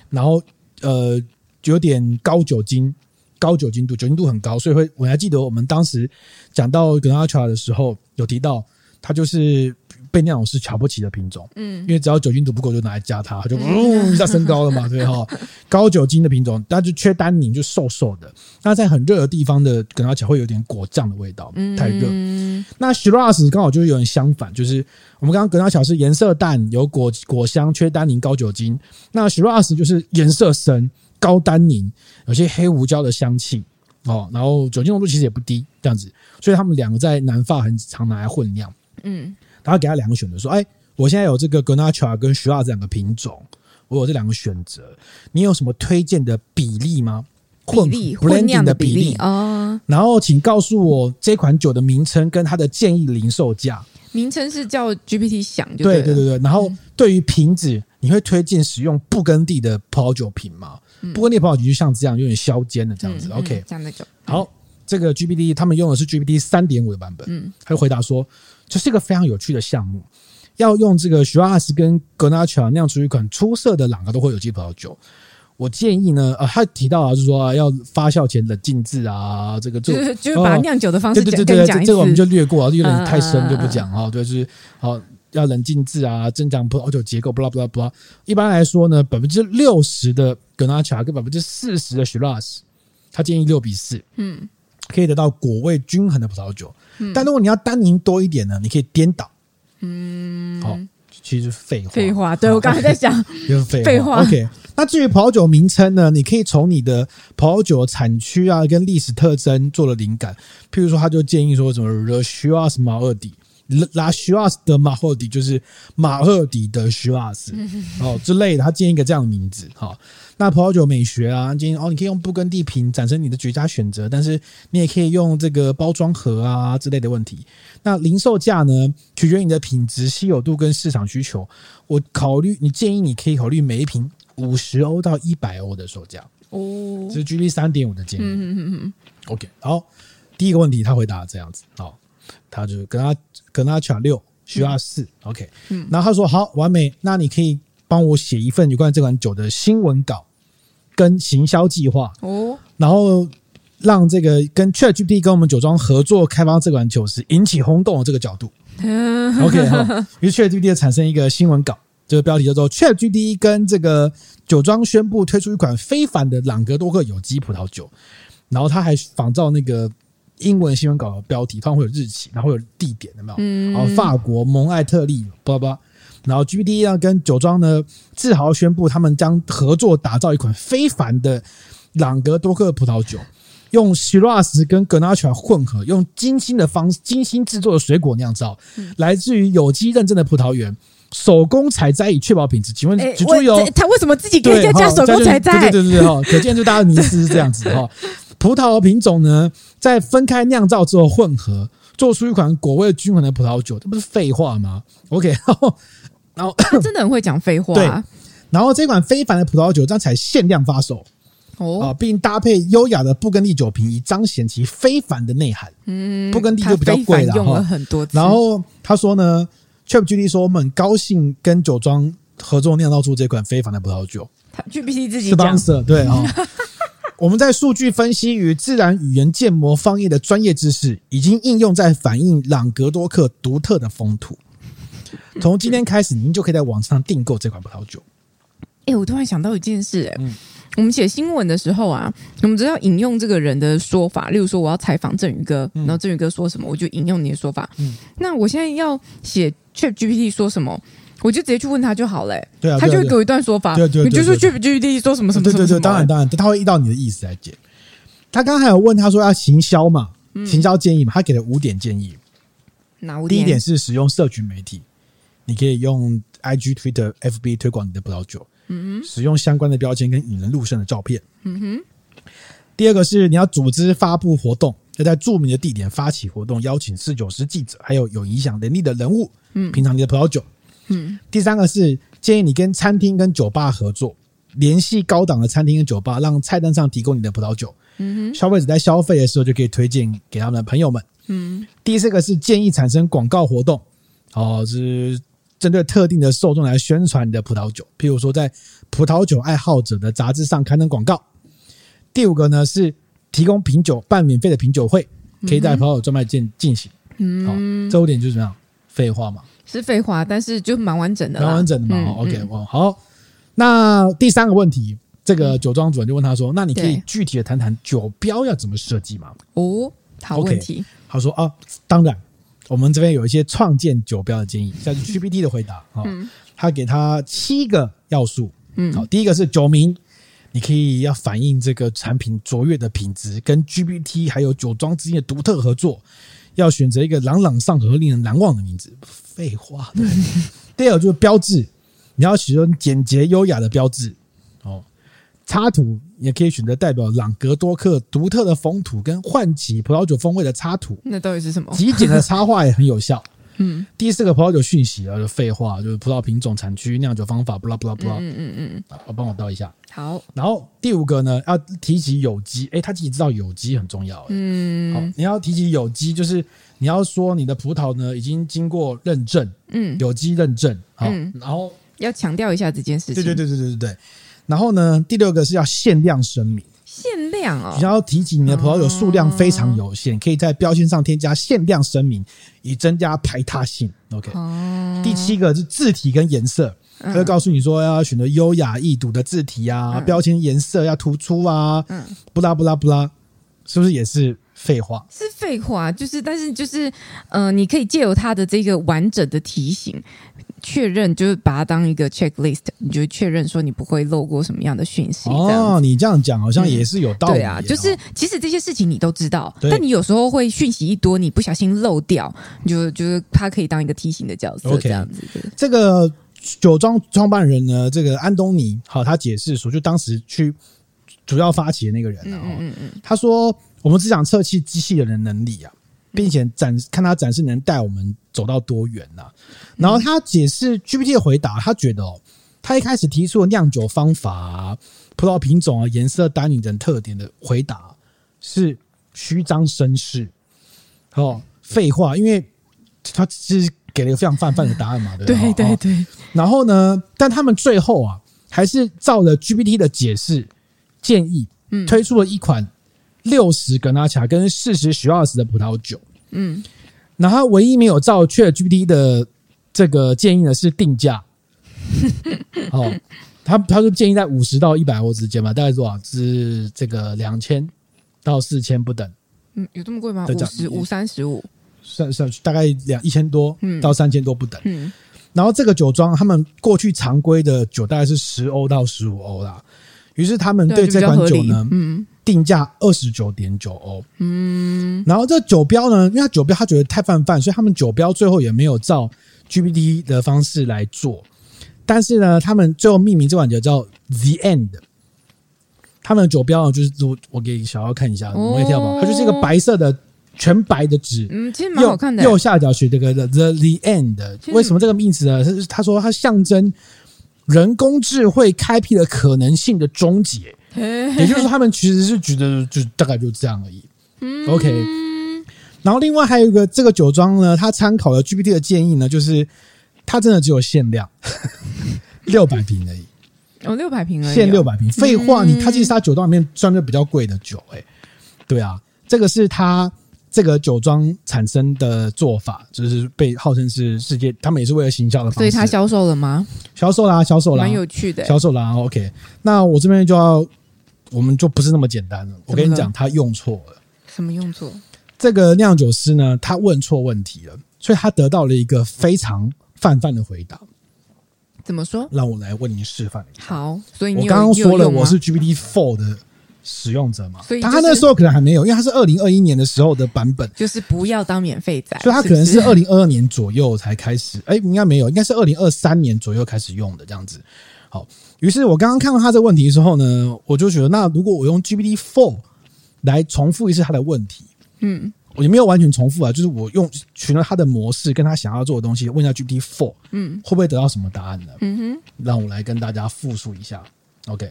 然后呃，有点高酒精，高酒精度，酒精度很高，所以会我还记得我们当时讲到 Granacha 的时候，有提到它就是。被酿酒师瞧不起的品种，嗯，因为只要酒精度不够，就拿来加它，它就嗯一下升高了嘛，对哈。高酒精的品种，它就缺单宁，就瘦瘦的。那在很热的地方的，可能才会有点果酱的味道，太热。嗯、那 Shiraz 刚好就是有点相反，就是我们刚刚格纳乔是颜色淡，有果果香，缺单宁，高酒精。那 Shiraz 就是颜色深，高单宁，有些黑胡椒的香气哦，然后酒精浓度其实也不低，这样子。所以他们两个在南法很常拿来混酿，嗯。然后给他两个选择，说：“哎，我现在有这个 Grenache 跟 Shiraz 这两个品种，我有这两个选择，你有什么推荐的比例吗？比例混酿的比例啊。然后请告诉我这款酒的名称跟它的建议零售价。名称是叫 GPT 想就对对对对。然后对于瓶子，你会推荐使用布根地的葡萄酒瓶吗？布根地葡萄酒就像这样，有点削尖的这样子。OK，这样的酒。好，这个 GPT 他们用的是 GPT 三点五的版本。嗯，他就回答说。”这是一个非常有趣的项目，要用这个 Shiraz 跟 Grenache 酿出一款出色的朗格多克有机葡萄酒。我建议呢，呃，他提到啊，就是说要发酵前冷静制啊，这个就就是就是把酿酒的方式讲、哦、对对对对，这这个我们就略过啊，有点太深就不讲哈。对，就是好要冷静制啊，增强葡萄酒结构，不啦不啦不啦。一般来说呢，百分之六十的 Grenache 跟百分之四十的 Shiraz，他建议六比四，嗯，可以得到果味均衡的葡萄酒。但如果你要单宁多一点呢，你可以颠倒。嗯，好、哦，其实是废话。废话，对我刚才在讲，就是废话。OK，那至于葡萄酒名称呢，你可以从你的葡萄酒产区啊跟历史特征做了灵感。譬如说，他就建议说什么 The Shiraz 马二底。拉徐瓦斯的马赫底就是马赫底的徐瓦斯 哦之类的，他建一个这样的名字哈。那葡萄酒美学啊，今天哦，你可以用布跟地瓶产生你的绝佳选择，但是你也可以用这个包装盒啊之类的问题。那零售价呢，取决于你的品质、稀有度跟市场需求。我考虑，你建议你可以考虑每一瓶五十欧到一百欧的售价哦，这是 GPT 三点五的建议。嗯嗯嗯 OK，好，第一个问题他回答这样子，好。他就跟他跟他抢六需要四，OK，嗯，然后他说好完美，那你可以帮我写一份有关这款酒的新闻稿跟行销计划哦，然后让这个跟 ChatGPT 跟我们酒庄合作开发这款酒时引起轰动的这个角度，OK 哈，于是 ChatGPT 产生一个新闻稿，这个标题叫做 ChatGPT 跟这个酒庄宣布推出一款非凡的朗格多克有机葡萄酒，然后他还仿照那个。英文新闻稿的标题，通常会有日期，然后会有地点，有没有？嗯，然后法国蒙艾特利，巴拉巴拉。然后 GPD 要跟酒庄呢自豪宣布，他们将合作打造一款非凡的朗格多克葡萄酒，用 Shiraz 跟 Grenache 混合，用精心的方式精心制作的水果酿造，嗯、来自于有机认证的葡萄园，手工采摘以确保品质。请问，欸、注意哦，他为什么自己给人家加手工采摘？对对对对哈，可见就大家的迷思是这样子哈。葡萄品种呢，在分开酿造之后混合，做出一款果味均衡的葡萄酒，这不是废话吗？OK，然后，然后他真的很会讲废话。对，然后这款非凡的葡萄酒将才限量发售哦，啊，并搭配优雅的布根地酒瓶，以彰显其非凡的内涵。嗯，布根地就比较贵了，用了很多次。然后他说呢，ChatGPT 说我们很高兴跟酒庄合作酿造出这款非凡的葡萄酒。他 GPT 自己讲，对啊。我们在数据分析与自然语言建模方面的专业知识，已经应用在反映朗格多克独特的风土。从今天开始，您就可以在网上订购这款葡萄酒。哎，我突然想到一件事，哎，我们写新闻的时候啊，我们只要引用这个人的说法，例如说我要采访振宇哥，然后振宇哥说什么，我就引用你的说法。那我现在要写 ChatGPT 说什么？我就直接去问他就好了，欸，对啊，他就会给我一段说法，对对，你就说 GPT 说什么什么什么，对对对，当然当然，他会依照你的意思来解。他刚刚还有问他说要行销嘛，行销建议嘛，他给了五点建议。哪五点？第一点是使用社群媒体，你可以用 IG、Twitter、FB 推广你的葡萄酒。嗯哼，使用相关的标签跟引人入胜的照片。嗯哼。第二个是你要组织发布活动，要在著名的地点发起活动，邀请侍酒师、记者，还有有影响能力的人物，嗯，品尝你的葡萄酒。嗯。第三个是建议你跟餐厅跟酒吧合作。联系高档的餐厅跟酒吧，让菜单上提供你的葡萄酒。嗯哼，消费者在消费的时候就可以推荐给他们的朋友们。嗯，第四个是建议产生广告活动，哦，是针对特定的受众来宣传你的葡萄酒，譬如说在葡萄酒爱好者的杂志上刊登广告。第五个呢是提供品酒，办免费的品酒会，可以在葡萄酒专卖店进行。嗯，好，这五点就是怎么样？废话嘛？是废话，但是就蛮完整的，蛮完整的嘛。嗯、OK，哇，好。那第三个问题，这个酒庄主人就问他说：“那你可以具体的谈谈酒标要怎么设计吗？”哦，好问题。Okay, 他说：“啊，当然，我们这边有一些创建酒标的建议。”像是 GPT 的回答啊，他给他七个要素。嗯，好，第一个是酒名，你可以要反映这个产品卓越的品质，跟 GPT 还有酒庄之间的独特合作，要选择一个朗朗上口和令人难忘的名字。废话。第二就是标志。你要使用简洁优雅的标志哦，插图也可以选择代表朗格多克独特的风土跟唤起葡萄酒风味的插图。那到底是什么？极简的插画也很有效。嗯，第四个葡萄酒讯息啊，就废话，就是葡萄品种、产区、酿酒方法，不啦不啦不啦。嗯嗯嗯嗯，好，帮我倒一下。好。然后第五个呢，要提及有机。诶，他自己知道有机很重要。嗯。好，你要提及有机，就是你要说你的葡萄呢已经经过认证，嗯，有机认证。好，然后。要强调一下这件事情。对对对对对对对。然后呢，第六个是要限量声明。限量哦。然后提及你的葡萄酒数量非常有限，可以在标签上添加限量声明，以增加排他性。OK。第七个是字体跟颜色，他会告诉你说要选择优雅易读的字体啊，标签颜色要突出啊。嗯。不拉不拉不拉，是不是也是废话？是废话，就是但是就是，呃，你可以借由它的这个完整的提醒。确认就是把它当一个 checklist，你就确认说你不会漏过什么样的讯息。哦，你这样讲好像也是有道理。嗯。对啊，就是其实这些事情你都知道，但你有时候会讯息一多，你不小心漏掉，你就就是它可以当一个提醒的角色这样子。Okay. 这个酒庄创办人呢，这个安东尼，好，他解释说，就当时去主要发起的那个人，嗯嗯嗯，他说我们只想测试机器人的能力啊。并且展看他展示能带我们走到多远呐、啊？然后他解释 GPT 的回答，他觉得哦，他一开始提出的酿酒方法、啊、葡萄品种啊、颜色、单宁等特点的回答是虚张声势。哦，废话，因为他只是给了一个非常泛泛的答案嘛，对不对？对对对。然后呢，但他们最后啊，还是照着 GPT 的解释建议，推出了一款。六十格纳卡跟四十许奥斯的葡萄酒，嗯，然后唯一没有照 ChatGPT 的这个建议呢是定价，哦，他他说建议在五十到一百欧之间嘛，大概多少？是这个两千到四千不等，嗯，有这么贵吗？五十五三十五，算算大概两一千多到三千多不等，嗯，然后这个酒庄他们过去常规的酒大概是十欧到十五欧啦，于是他们对这款酒呢，嗯。定价二十九点九欧，嗯，然后这酒标呢，因为他酒标他觉得太泛泛，所以他们酒标最后也没有照 GPT 的方式来做。但是呢，他们最后命名这款酒叫 The End。他们的酒标呢，就是我我给小妖看一下，我也跳吧，它就是一个白色的全白的纸，嗯，其实蛮好看的。右下角写这个 The The End，为什么这个名字呢？他他说它象征人工智慧开辟了可能性的终结。也就是说，他们其实是觉得就大概就这样而已。OK，然后另外还有一个这个酒庄呢，它参考了 GPT 的建议呢，就是它真的只有限量 六百瓶而已。哦，六百瓶而已，限六百瓶。废话，你它其实它酒庄里面算是比较贵的酒，哎，对啊，这个是它这个酒庄产生的做法，就是被号称是世界，他们也是为了行销的方式。所以它销售了吗？销售啦，销售啦，蛮有趣的，销售啦。OK，那我这边就要。我们就不是那么简单了。我跟你讲，他用错了。什么用错？这个酿酒师呢，他问错问题了，所以他得到了一个非常泛泛的回答。怎么说？让我来为您示范。好，所以你我刚刚说了，我是 GPT Four 的使用者嘛，所以、就是、但他那时候可能还没有，因为他是二零二一年的时候的版本，就是不要当免费仔，所以他可能是二零二二年左右才开始，哎、欸，应该没有，应该是二零二三年左右开始用的这样子。好，于是我刚刚看到他这个问题的时候呢，我就觉得，那如果我用 GPT Four 来重复一次他的问题，嗯，我也没有完全重复啊，就是我用取了他的模式，跟他想要做的东西，问一下 GPT Four，嗯，会不会得到什么答案呢？嗯哼，让我来跟大家复述一下。OK，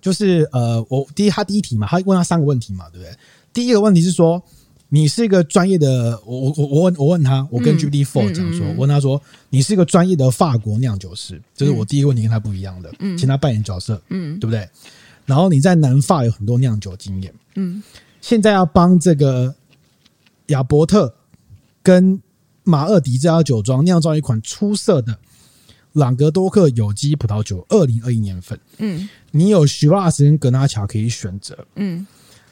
就是呃，我第一他第一题嘛，他问他三个问题嘛，对不对？第一个问题是说，你是一个专业的，我我我问我问他，我跟 GPT Four 讲说，我问他说，你是一个专业的法国酿酒师，这是我第一个问题跟他不一样的，嗯，请他扮演角色，嗯，对不对？然后你在南法有很多酿酒经验，嗯，现在要帮这个亚伯特跟马尔迪这家酒庄酿造一款出色的。朗格多克有机葡萄酒，二零二一年份。嗯，你有徐拉斯跟格纳乔可以选择。嗯，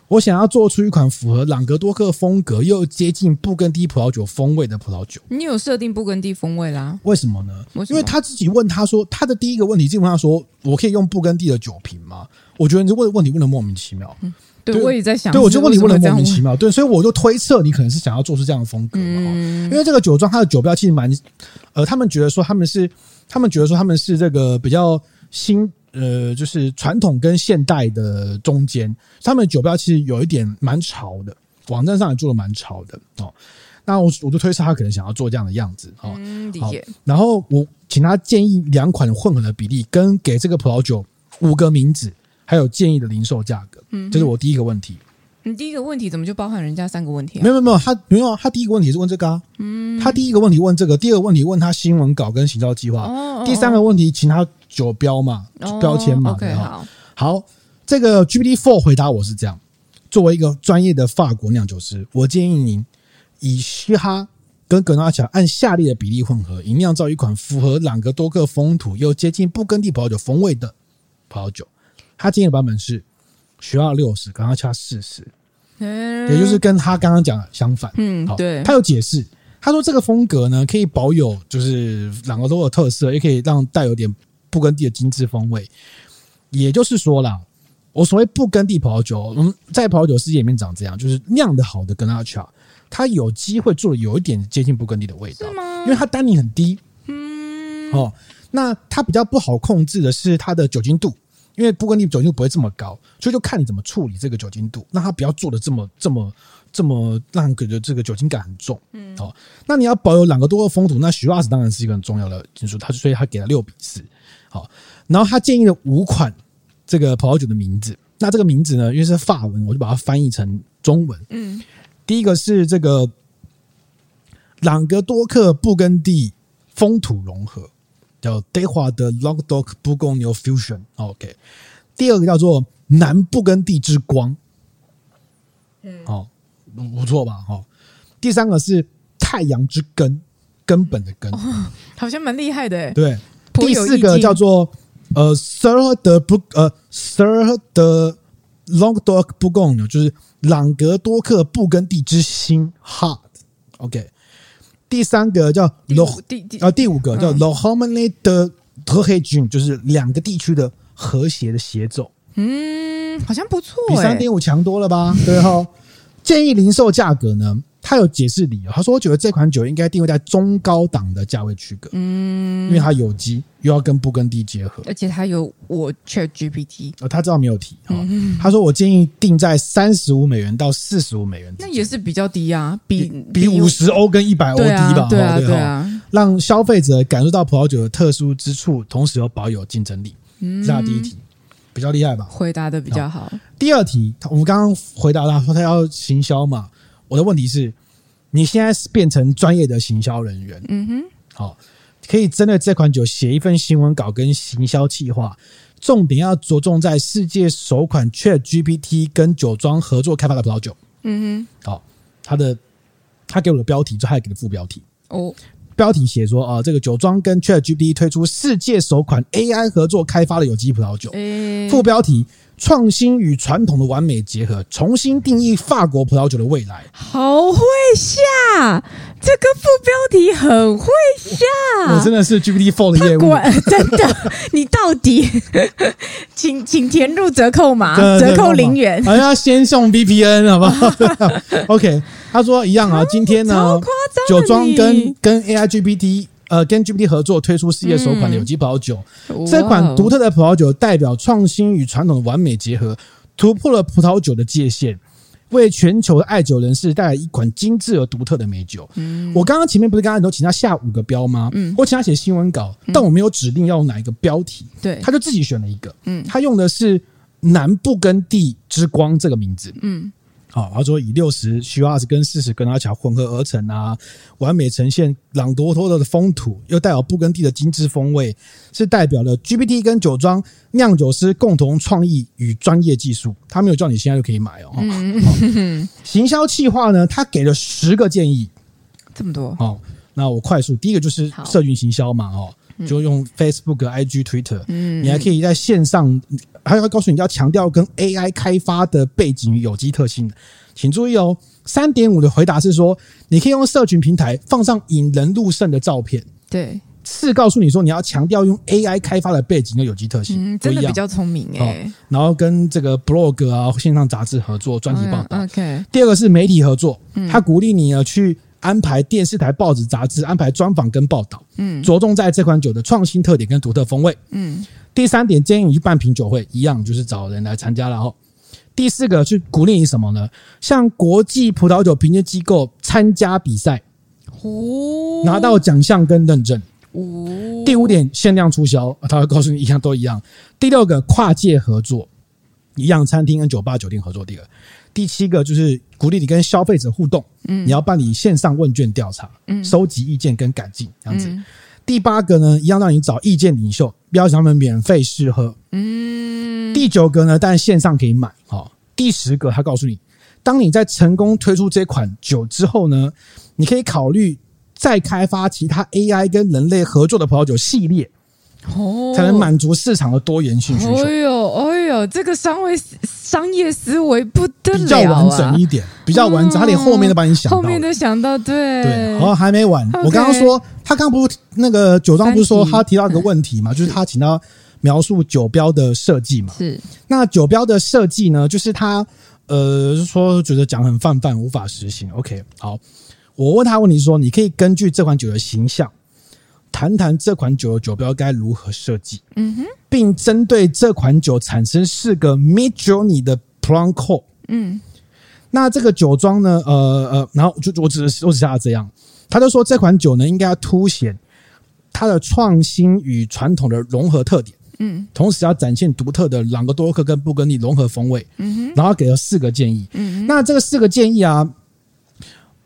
我想要做出一款符合朗格多克风格又接近布根地葡萄酒风味的葡萄酒。你有设定布根地风味啦？为什么呢？为什么？因为他自己问他说，他的第一个问题基本上说，我可以用布根地的酒瓶吗？我觉得你这问问题问的莫名其妙。嗯对，我也在想，对，我就问你问的莫名其妙，对，所以我就推测你可能是想要做出这样的风格嘛，因为这个酒庄它的酒标其实蛮，呃，他们觉得说他们是，他们觉得说他们是这个比较新，呃，就是传统跟现代的中间，他们的酒标其实有一点蛮潮的，网站上也做的蛮潮的哦。那我我就推测他可能想要做这样的样子哦，理解。然后我请他建议两款混合的比例，跟给这个葡萄酒五个名字。还有建议的零售价格，嗯，这是我第一个问题。你第一个问题怎么就包含人家三个问题啊？没有没有，他没有，他第一个问题是问这个啊，嗯，他第一个问题问这个，第二个问题问他新闻稿跟行销计划，哦，第三个问题请他酒标嘛，哦，标签嘛，对，哦，好，好，这个 GPT Four 回答我是这样：作为一个专业的法国酿酒师，我建议您以嘻哈跟格纳乔按下列的比例混合，以酿造一款符合朗格多克风土又接近布根地葡萄酒风味的葡萄酒。他建议的版本是学二六十，格纳乔四十，也就是跟他刚刚讲的相反。嗯，好，对。他有解释，他说这个风格呢，可以保有就是朗格多的特色，也可以让带有点布根地的精致风味。也就是说啦，我所谓布根地葡萄酒，嗯，在葡萄酒世界里面长这样，就是酿的好的格纳乔，它有机会做的有一点接近布根地的味道，因为它单宁很低。嗯，哦，那它比较不好控制的是它的酒精度。因为布根地酒精度不会这么高，所以就看你怎么处理这个酒精度，让它不要做的这么这么这么让觉得这个酒精感很重。嗯，好，那你要保有朗格多的风土，那 Shiraz 当然是一个很重要的因素。他所以他给了六比四。好，然后他建议了五款这个葡萄酒的名字。那这个名字呢，因为是法文，我就把它翻译成中文。嗯，第一个是这个朗格多克布根地风土融合。叫 Terroir de Languedoc-Bourgogne Fusion，OK。第二个叫做南布根地之光，嗯，哦，不错吧？哈。第三个是太阳之根，根本的根，哦、好像蛮厉害的。对，第四个叫做呃 Sir 的不呃 Sir 的 Languedoc-Bourgogne，就是朗格多克布根地之心 Heart，OK。第三个叫第五第第啊，第五个叫 Le Harmonie de Région，就是两个地区的和谐的协奏。嗯，好像不错，比三点五强多了吧？对哈。建议零售价格呢？他有解释理由，他说：“我觉得这款酒应该定位在中高档的价位区隔，嗯，因为它有机，又要跟布根地结合，而且它有我 ChatGPT，呃，他知道没有提哈。他说我建议定在三十五美元到四十五美元，那也是比较低啊，比比五十欧跟一百欧低吧？对啊，对啊，让消费者感受到葡萄酒的特殊之处，同时又保有竞争力。嗯，这是他第一题，比较厉害吧？回答的比较好。第二题，我们刚刚回答他说他要行销嘛。我的问题是，你现在是变成专业的行销人员，嗯哼，好，可以针对这款酒写一份新闻稿跟行销计划，重点要着重在世界首款 ChatGPT 跟酒庄合作开发的葡萄酒，嗯哼，好，他的他给我的标题，就还给的副标题。哦，标题写说啊，这个酒庄跟 ChatGPT 推出世界首款 AI 合作开发的有机葡萄酒，副标题。创新与传统的完美结合，重新定义法国葡萄酒的未来。好会下，这个副标题很会下，我真的是 GPT Four 的业务，真的，你到底请请填入折扣码，折扣零元，好像要先送 VPN 好不好？OK，他说一样啊，今天呢，酒庄跟跟 AI GPT 呃跟 GPT 合作推出世界首款的有机葡萄酒，嗯、这款独特的葡萄酒代表创新与传统的完美结合，突破了葡萄酒的界限。为全球的爱酒人士带来一款精致而独特的美酒。嗯，我刚刚前面不是刚刚都请他下五个标吗？嗯，我请他写新闻稿，但我没有指定要用哪一个标题。对，他就自己选了一个。嗯，他用的是“南部跟地之光”这个名字。嗯。好，他说以六十希瓦斯跟四十跟阿乔混合而成啊，完美呈现朗多托的风土，又带有布根地的精致风味，是代表了 GPT 跟酒庄酿酒师共同创意与专业技术。他没有叫你现在就可以买哦。嗯、行销企划呢，他给了十个建议，这么多。好，那我快速，第一个就是社群行销嘛，哦。就用 Facebook、IG、Twitter，嗯，你还可以在线上，还要告诉你要强调跟 AI 开发的背景与有机特性。请注意哦，三点五的回答是说，你可以用社群平台放上引人入胜的照片。对，是告诉你说你要强调用 AI 开发的背景跟有机特性，嗯，真的比较聪明诶、欸。然后跟这个 blog 啊线上杂志合作专题报道。OK，第二个是媒体合作，他鼓励你呢去。安排电视台、报纸、杂志安排专访跟报道，嗯，着重在这款酒的创新特点跟独特风味，嗯。第三点，建议你去办品酒会，一样就是找人来参加了哈。第四个，去鼓励你什么呢？像国际葡萄酒评鉴机构参加比赛，哦，拿到奖项跟认证，哦。第五点，限量促销，他会告诉你一样都一样。第六个，跨界合作，一样餐厅跟酒吧、酒店合作。第二。第七个就是鼓励你跟消费者互动，嗯，你要办理线上问卷调查，嗯，收集意见跟改进这样子。嗯、第八个呢，一样让你找意见领袖，邀请他们免费试喝，嗯。第九个呢，但线上可以买，哦。第十个，他告诉你，当你在成功推出这款酒之后呢，你可以考虑再开发其他 AI 跟人类合作的葡萄酒系列。哦，才能满足市场的多元性需求。哎呦，哎呦，这个商业商业思维不得了啊！比较完整一点，比较完整，他连后面都帮你想到，后面都想到，对对。好，还没完。我刚刚说，他刚不是那个酒庄不是说他提到一个问题嘛？就是他请他描述酒标的设计嘛？是。那酒标的设计呢？就是他呃说觉得讲很泛泛，无法实行。OK，好，我问他问题说，你可以根据这款酒的形象。谈谈这款酒的酒标该如何设计，嗯哼，并针对这款酒产生四个 Midjourney 的 prompt code，嗯，那这个酒庄呢，呃呃，然后就我只是我只下这样，他就说这款酒呢应该要凸显它的创新与传统的融合特点，嗯，同时要展现独特的朗格多克跟布根地融合风味，嗯哼，然后给了四个建议，嗯，那这个四个建议啊。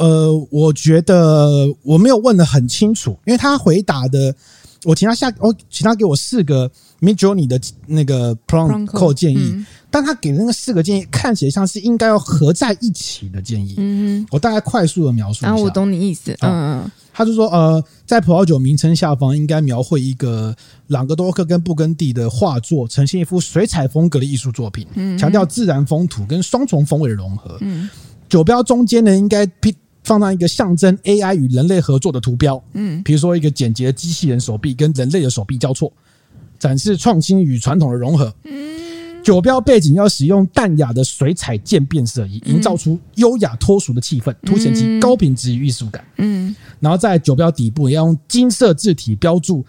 呃，我觉得我没有问得很清楚，因为他回答的，我请他下，我请他给我四个 Midjourney 的那个 prompt code 建议，嗯、但他给的那个四个建议看起来像是应该要合在一起的建议。嗯，我大概快速的描述一下。啊，我懂你意思。嗯嗯，他就说，呃，在葡萄酒名称下方应该描绘一个朗格多克跟布根地的画作，呈现一幅水彩风格的艺术作品，嗯，强调自然风土跟双重风味的融合。嗯，酒标中间呢应该放上一个象征 AI 与人类合作的图标，嗯，比如说一个简洁的机器人手臂跟人类的手臂交错，展示创新与传统的融合。嗯，酒标背景要使用淡雅的水彩渐变色以，营造出优雅脱俗的气氛，凸显其高品质与艺术感。嗯，然后在酒标底部也要用金色字体标注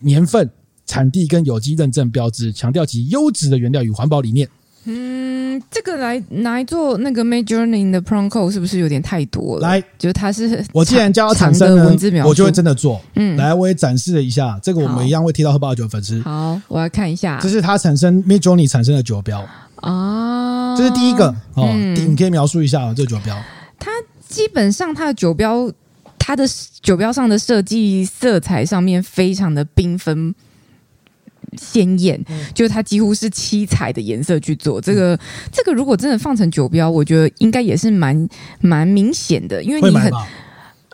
年份、产地跟有机认证标志，强调其优质的原料与环保理念。嗯，这个来拿来做那个 Midjourney 的 prompt code 是不是有点太多了？来，就是它是我既然叫它产生文字描述，我就会真的做。嗯，来，我也展示了一下，这个我们一样会贴到喝吧酒粉丝。好，我要看一下，这是它产生 Midjourney 产生的酒标啊，这是第一个哦。嗯、你可以描述一下这个酒标。它基本上它的酒标，它的酒标上的设计色彩上面非常的缤纷。鲜艳，就是它几乎是七彩的颜色去做这个。这个如果真的放成酒标，我觉得应该也是蛮蛮明显的，因为你很，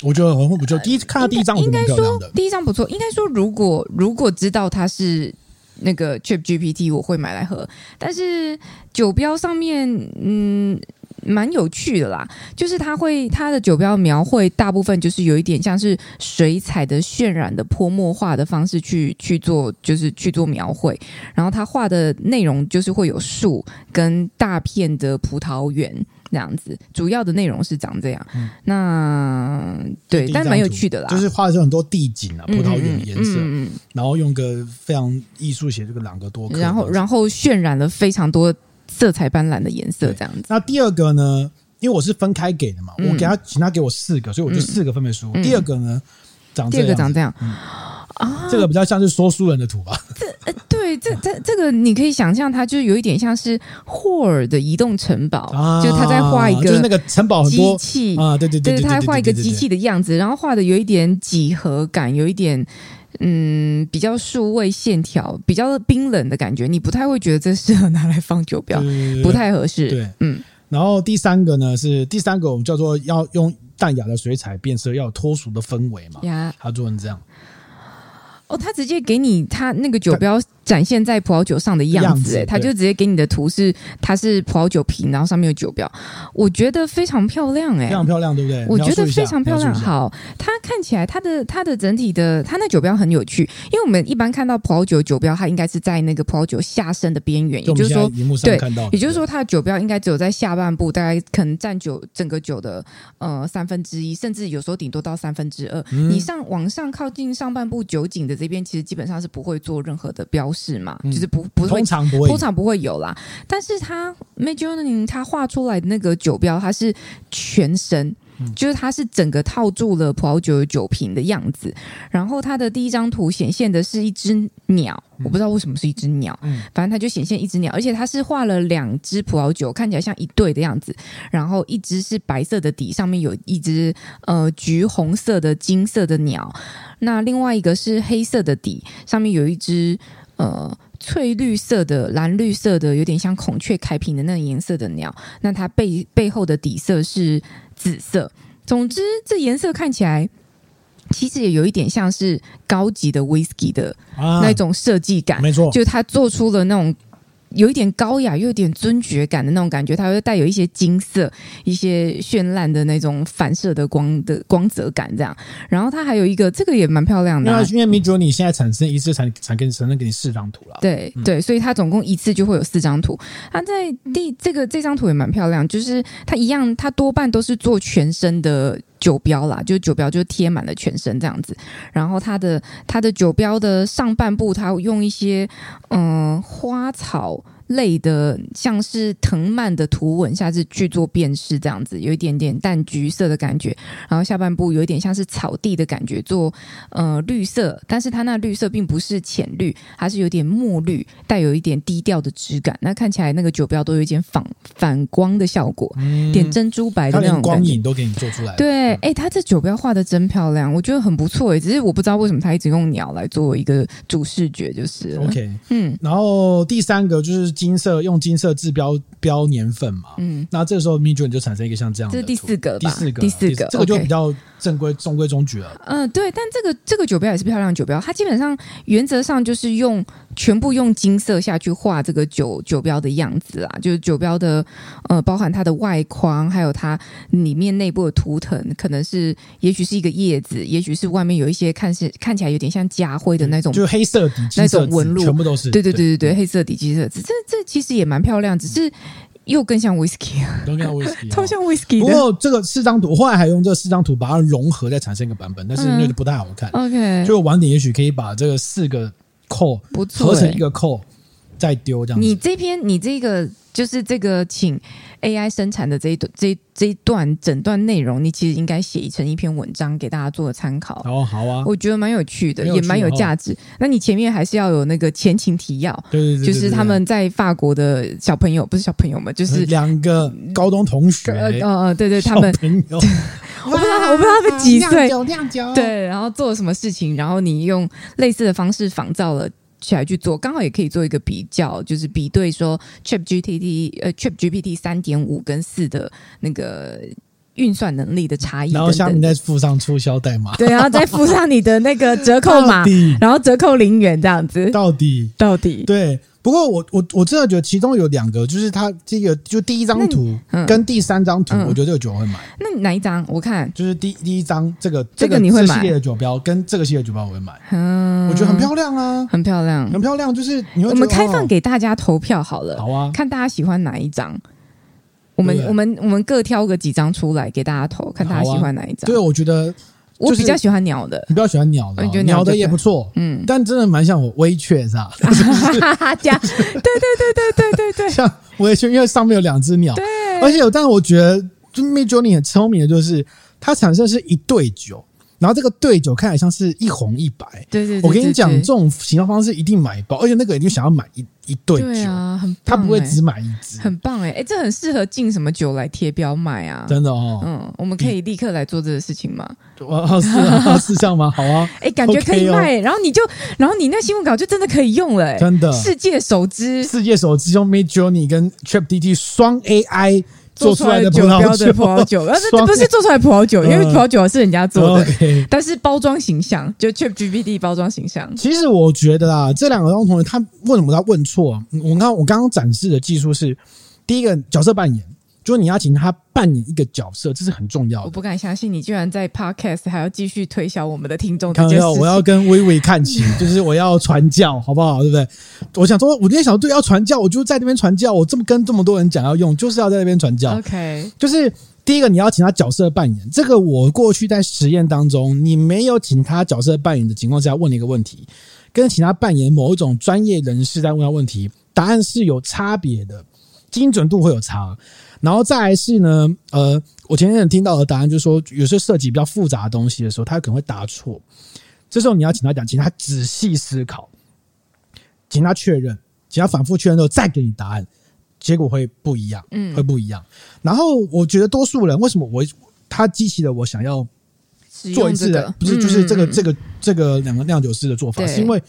我觉得很不错。第一看到第一张，应该说第一张不错。应该说，如果如果知道它是那个 ChatGPT，我会买来喝。但是酒标上面，嗯。蛮有趣的啦。就是它会它的酒标描绘大部分就是有一点像是水彩的渲染的泼墨画的方式去去做，就是去做描绘。然后它画的内容就是会有树跟大片的葡萄园。这样子，主要的内容是长这样。嗯、那对，但蛮有趣的啦。就是画的是很多地景啊，葡萄园的颜色，嗯嗯嗯、然后用个非常艺术写这个朗格多克，然后然后渲染了非常多色彩斑斓的颜色，这样子。那第二个呢？因为我是分开给的嘛，嗯、我给他请他给我四个，所以我就四个分别输。嗯、第二个呢，长这个长这样。嗯啊，这个比较像是说书人的图吧？这呃，对，这这这个你可以想象，它就是有一点像是霍尔的移动城堡，啊、就他在画一个，就是那个城堡机器啊，对对对，对，他画一个机器的样子，然后画的有一点几何感，有一点嗯，比较数位线条，比较冰冷的感觉，你不太会觉得这适合拿来放酒标，不太合适。对，嗯。然后第三个呢是第三个，我们叫做要用淡雅的水彩变色，要有脱俗的氛围嘛，呀，他做成这样。哦，他直接给你他那个酒标展现在葡萄酒上的样子，哎，他就直接给你的图是它是葡萄酒瓶，然后上面有酒标，我觉得非常漂亮，哎，非常漂亮，对不对？我觉得非常漂亮。好，它看起来它的它的整体的它那酒标很有趣，因为我们一般看到葡萄酒酒标，它应该是在那个葡萄酒下身的边缘，也就是说，对，也就是说它的酒标应该只有在下半部，大概可能占酒整个酒的呃三分之一，甚至有时候顶多到三分之二。你上往上靠近上半部酒井的。这边其实基本上是不会做任何的标示嘛，嗯、就是不不会，通常不会，通常不会有啦。但是他 Majourné 他画出来的那个酒标，它是全身。就是它是整个套住了葡萄酒的酒瓶的样子，然后它的第一张图显现的是一只鸟，我不知道为什么是一只鸟，反正它就显现一只鸟，而且它是画了两只葡萄酒，看起来像一对的样子，然后一只是白色的底，上面有一只呃橘红色的金色的鸟，那另外一个是黑色的底，上面有一只呃。翠绿色的、蓝绿色的，有点像孔雀开屏的那个颜色的鸟。那它背背后的底色是紫色。总之，这颜色看起来其实也有一点像是高级的 whisky 的那种设计感。啊、没错，就它做出了那种。有一点高雅，又有点尊爵感的那种感觉，它会带有一些金色、一些绚烂的那种反射的光的光泽感，这样。然后它还有一个，这个也蛮漂亮的、啊，因为因为 Midjourney 现在产生一次产产给产生给你四张图了。对、嗯、对，所以它总共一次就会有四张图。它在第这个这张图也蛮漂亮，就是它一样，它多半都是做全身的。酒标啦，就酒标就贴满了全身这样子，然后它的它的酒标的上半部，它用一些嗯、花草。类的像是藤蔓的图文，下次去做辨识，这样子有一点点淡橘色的感觉，然后下半部有一点像是草地的感觉，做呃绿色，但是它那绿色并不是浅绿，它是有点墨绿，带有一点低调的质感。那看起来那个酒标都有一点反反光的效果，嗯、点珍珠白的那种光影都给你做出来。对，哎、欸，它这酒标画的真漂亮，我觉得很不错哎，只是我不知道为什么他一直用鸟来作为一个主视觉，就是 OK，嗯，然后第三个就是。金色用金色制标标年份嘛，嗯，那这个时候 Midjourney 就产生一个像这样的，这是第四个，第四个，第四个，这个就比较正规、中规中矩了。嗯、呃，对，但这个这个酒标也是漂亮酒标，它基本上原则上就是用全部用金色下去画这个酒酒标的样子啊，就是酒标的呃，包含它的外框，还有它里面内部的图腾，可能是也许是一个叶子，也许是外面有一些看是看起来有点像家徽的那种，就是黑色底那种纹路，全部都是对对对对对，黑色底金色这这其实也蛮漂亮，只是又更像 whisky，更像 whisky，超像 whisky。不过这个四张图，我后来还用这四张图把它融合，再产生一个版本，但是那个不太好看。OK，就晚点也许可以把这个四个扣合成一个扣，再丢这样。你这篇，你这个。就是这个，请 AI 生产的这一段、这这一段整段内容，你其实应该写成一篇文章给大家做参考。哦，好啊，我觉得蛮有趣的，趣也蛮有价值。哦、那你前面还是要有那个前情提要，对对对，对，就是他们在法国的小朋友，不是小朋友们，就是两个高中同学。嗯嗯，对对，他们，我不知道，我不知道他们几岁，对，然后做了什么事情，然后你用类似的方式仿造了。起来去做，刚好也可以做一个比较，就是比对说 ChatGPT 呃 ChatGPT 三点五跟四的那个运算能力的差异，然后下面再附上促销代码，对，然后再附上你的那个折扣码，然后折扣零元这样子，到底。到底。对。不过我我我真的觉得其中有两个，就是它这个就第一张图跟第三张图，我觉得这个酒我会买。那哪一张？我看就是第第一张这个这个你会买系列的酒标跟这个系列酒标我会买。嗯，我觉得很漂亮啊，很漂亮，很漂亮。就是你会我们开放给大家投票好了，好啊，看大家喜欢哪一张。我们我们我们各挑个几张出来给大家投，看大家喜欢哪一张。对，我觉得。我比较喜欢鸟的，你比较喜欢鸟的，鸟的也不错，嗯，但真的蛮像我微雀是吧？哈哈哈对对对对对对对，像微雀，因为上面有两只鸟，对，而且有，但是我觉得就 Midjourney 很聪明的，就是它产生是一对酒。然后这个对酒看起来像是一红一白，对对对。我跟你讲，这种行销方式一定买包，而且那个人就想要买一一对酒，对啊，很棒，他不会只买一支，很棒哎哎，这很适合进什么酒来贴标卖啊，真的哦，嗯，我们可以立刻来做这个事情吗？哦，是啊，是这样吗？好啊，哎，感觉可以卖，然后你就，然后你那新闻稿就真的可以用了，真的，世界首支，世界首支用 Midjourney 跟 ChatGPT 双 AI。做出来的酒标的葡萄酒，但是不是做出来葡萄酒，因为葡萄酒是人家做的。但是包装形象就 ChatGPT 包装形象。其实我觉得啊，这两个同学他为什么他问错？我刚我刚刚展示的技术是第一个角色扮演。说你要请他扮演一个角色，这是很重要的。我不敢相信你居然在 Podcast 还要继续推销我们的听众。看到我要跟微微看齐，就是我要传教，好不好？对不对？我想说，我今天想说，对，要传教，我就在那边传教。我这么跟这么多人讲要用，就是要在那边传教。OK，就是第一个，你要请他角色扮演。这个我过去在实验当中，你没有请他角色扮演的情况下，问了一个问题，跟请他扮演某一种专业人士在问他问题，答案是有差别的，精准度会有差。然后再来是呢，呃，我前天听到的答案就是说，有时候涉及比较复杂的东西的时候，他可能会答错。这时候你要请他讲，请他仔细思考，请他确认，请他反复确认之后再给你答案，结果会不一样，嗯，会不一样。然后我觉得多数人为什么我他激起了我想要做一次的，不是就是这个这个这个两个酿酒师的做法，是因为。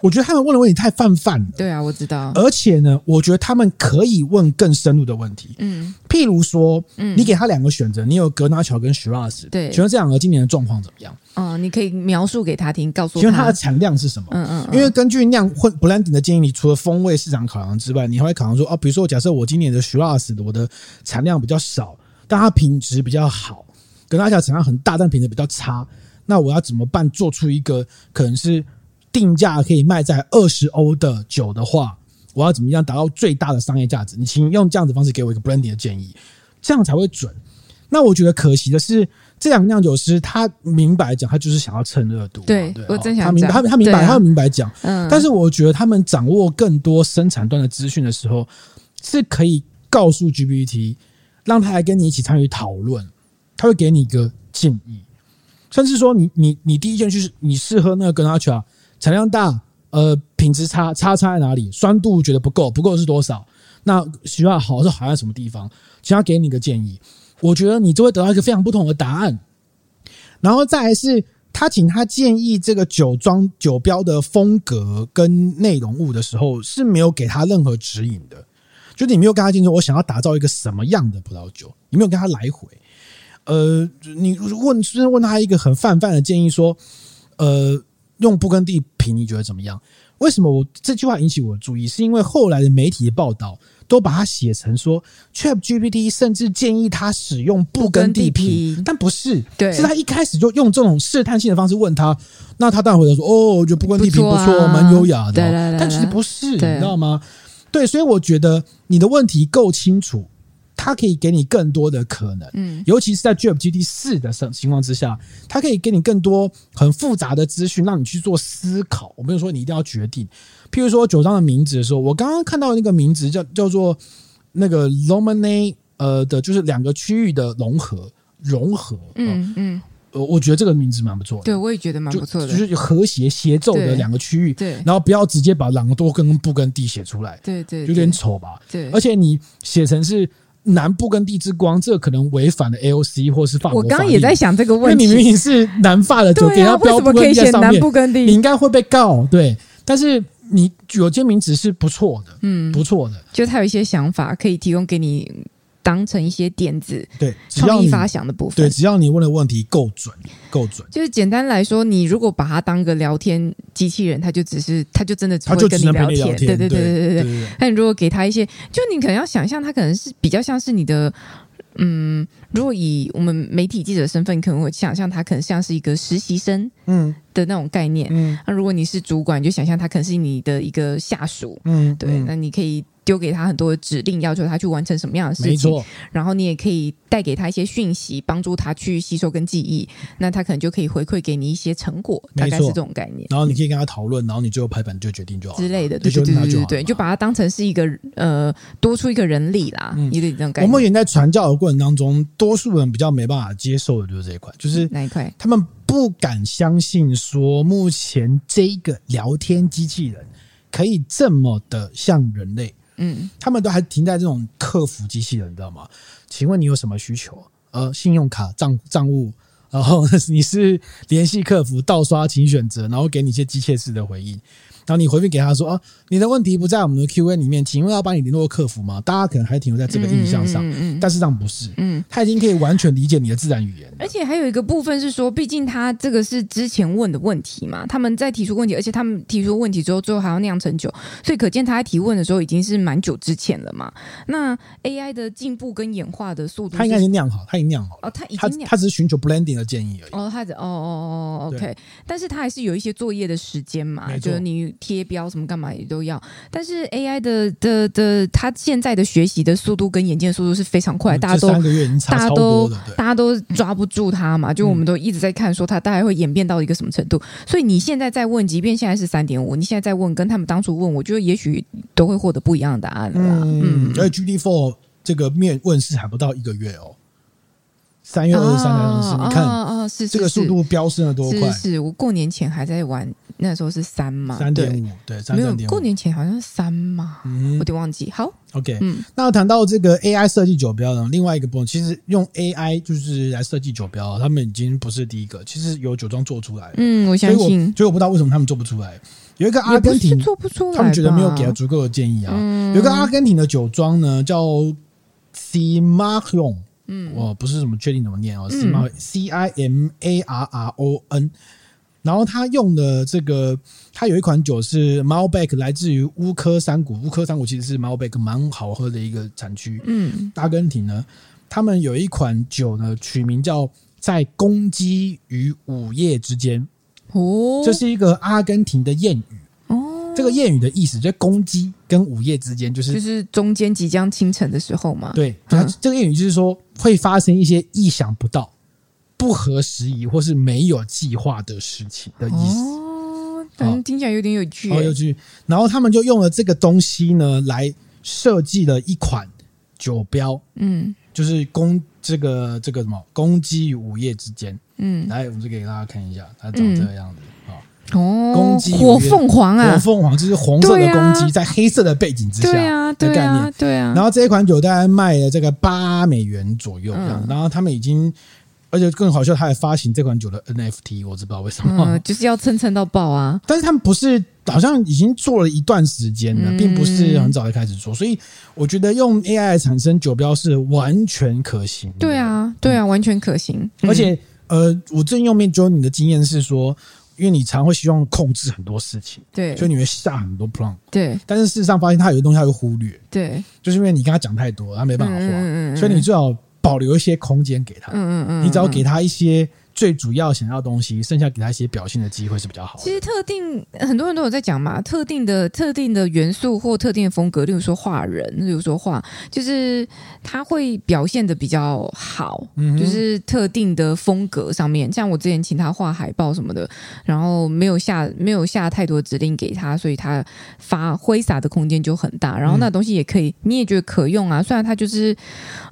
我觉得他们问的问题太泛泛了。对啊，我知道。而且呢，我觉得他们可以问更深入的问题。嗯，譬如说，嗯，你给他两个选择，你有格纳乔跟 Shiraz。对，请问这两个今年的状况怎么样？哦，你可以描述给他听，告诉他，请问它的产量是什么？嗯嗯，嗯。因为根据酿混 blending 的建议，你除了风味市场考量之外，你还会考量说，哦，比如说，假设我今年的 Shiraz 的我的产量比较少，但它品质比较好；格纳乔产量很大，但品质比较差，那我要怎么办？做出一个可能是。定价可以卖在二十欧的酒的话，我要怎么样达到最大的商业价值？你请用这样子方式给我一个 branding 的建议，这样才会准。那我觉得可惜的是，这两个酿酒师他明白讲，他就是想要蹭热度。对，对我真想他明白，他他明白，他明白讲。嗯，但是我觉得他们掌握更多生产端的资讯的时候，是可以告诉 GPT，让他来跟你一起参与讨论，他会给你一个建议，甚至说你你你第一件就是你适合那个格纳乔。产量大，呃，品质差，差差在哪里？酸度觉得不够，不够是多少？那需要好是好在什么地方？请他给你个建议，我觉得你就会得到一个非常不同的答案。然后再来是，他请他建议这个酒庄酒标的风格跟内容物的时候，是没有给他任何指引的，就是你没有跟他讲说，我想要打造一个什么样的葡萄酒，你没有跟他来回。呃，你问，是问他一个很泛泛的建议说，呃。用不耕地平，你觉得怎么样？为什么我这句话引起我的注意？是因为后来的媒体的报道都把它写成说，ChatGPT 甚至建议他使用不耕地平，但不是，对，是他一开始就用这种试探性的方式问他，那他当然回答说，哦，我觉得不耕地平不错，蛮优雅的，对对对对，但其实不是，你知道吗？对，所以我觉得你的问题够清楚。它可以给你更多的可能，嗯，尤其是在 GPT 四的情况之下，它可以给你更多很复杂的资讯，让你去做思考。我没有说你一定要决定，譬如说酒庄的名字的时候，我刚刚看到那个名字叫叫做那个 Romanée 呃的，就是两个区域的融合。融合，嗯嗯，呃，我觉得这个名字蛮不错的，对，我也觉得蛮不错的，就，就是和谐协奏的两个区域，对，然后不要直接把朗多跟布跟地写出来，对，对对，有点丑吧，对，而且你写成是。南部跟地之光，这可能违反了 AOC 或是法国。我刚刚也在想这个问题，因为你明明是南法的酒，给他标布根地在上面，你应该会被告。对，但是你有些名字是不错的，嗯，不错的，就他有一些想法可以提供给你。当成一些点子，对，创意发想的部分。对，只要你问的问题够准，够准。就是简单来说，你如果把它当个聊天机器人，它就只是，它就真的只会跟你聊天。对对对对对对。那你如果给他一些，就你可能要想象，它可能是比较像是你的。嗯，如果以我们媒体记者的身份，可能会想象他可能像是一个实习生，嗯的那种概念。嗯，那如果你是主管，你就想象他可能是你的一个下属。嗯，对，那你可以。丢给他很多的指令，要求他去完成什么样的事情。然后你也可以带给他一些讯息，帮助他去吸收跟记忆。那他可能就可以回馈给你一些成果，大概是这种概念。然后你可以跟他讨论，然后你最后拍板就决定就好之类的，对对对对对，就把它当成是一个呃多出一个人力啦，有点这种概念。我们也在传教的过程当中，多数人比较没办法接受的就是这一块，就是哪一块？他们不敢相信说，目前这个聊天机器人可以这么的像人类。嗯，他们都还停在这种客服机器人，你知道吗？请问你有什么需求？呃，信用卡账账务，然后 你是联系客服，盗刷请选择，然后给你一些机械式的回应。然后你回复给他说：“啊，你的问题不在我们的 Q&A 里面，请问要帮你联络客服吗？”大家可能还停留在这个印象上，嗯但是这样不是，嗯，他已经可以完全理解你的自然语言。而且还有一个部分是说，毕竟他这个是之前问的问题嘛，他们在提出问题，而且他们提出问题之后，最后还要酿成酒，所以可见他在提问的时候已经是蛮久之前了嘛。那 AI 的进步跟演化的速度，他应该已经酿好，他已经酿好哦，他已经酿，他只是寻求 blending 的建议而已。哦，他只哦哦哦，OK，但是他还是有一些作业的时间嘛，就是你贴标什么干。嘛也都要，但是 AI 的的的，它现在的学习的速度跟演进的速度是非常快，大家都大家都大家都抓不住它嘛，就我们都一直在看说它大概会演变到一个什么程度，所以你现在在问，即便现在是三点五，你现在在问，跟他们当初问，我觉得也许都会获得不一样的答案了。嗯，而且 GPT4 这个面问世还不到一个月哦。三月二十三你看，哦，是这个速度飙升了多快？是，是我过年前还在玩，那时候是三嘛，三点五，对，没有过年前好像是三嘛，嗯，我有点忘记。好，OK，嗯，那谈到这个 AI 设计酒标呢，另外一个部分，其实用 AI 就是来设计酒标，他们已经不是第一个，其实有酒庄做出来，嗯，我相信，所以我不知道为什么他们做不出来。有一个阿根廷做不出来，他们觉得没有给他足够的建议啊。嗯，有一个阿根廷的酒庄呢，叫 Cimarron。嗯，我不是怎么确定怎么念哦是，C I M A R R O N，然后他用的这个，他有一款酒是 Malbec，来自于乌科山谷。乌科山谷其实是 Malbec 蛮好喝的一个产区。嗯，阿根廷呢，他们有一款酒呢，取名叫在公鸡与午夜之间。哦，这是一个阿根廷的谚语。哦这个谚语的意思，就是公鸡跟午夜之间，就是就是中间即将清晨的时候嘛。对，它这个谚语就是说会发生一些意想不到、不合时宜或是没有计划的事情的意思。哦，嗯，听起来有点有趣，好有趣。然后他们就用了这个东西呢，来设计了一款酒标。嗯，就是攻这个这个什么攻击与午夜之间。嗯，来，我们就给大家看一下，它长这个样子。哦，公鸡火凤凰啊，火凤凰就是红色的公鸡，在黑色的背景之下的概念，对啊。然后这一款酒大概卖了这个八美元左右。然后他们已经，而且更好笑，他还发行这款酒的 NFT，我知不知道为什么，就是要蹭蹭到爆啊。但是他们不是，好像已经做了一段时间了，并不是很早就开始做，所以我觉得用 AI 来产生酒标是完全可行。对啊，对啊，完全可行。而且，呃，我正用面就你的经验是说。因为你常会希望控制很多事情，对，所以你会下很多 prompt，对。但是事实上发现他有些东西他会忽略，对，就是因为你跟他讲太多，他没办法画，嗯嗯嗯，所以你最好保留一些空间给他，嗯嗯嗯，你只要给他一些。最主要想要的东西，剩下给他一些表现的机会是比较好的。其实特定很多人都有在讲嘛，特定的特定的元素或特定的风格，例如说画人，例如说画，就是他会表现的比较好，嗯、就是特定的风格上面。像我之前请他画海报什么的，然后没有下没有下太多指令给他，所以他发挥洒的空间就很大。然后那东西也可以，你也觉得可用啊。虽然他就是，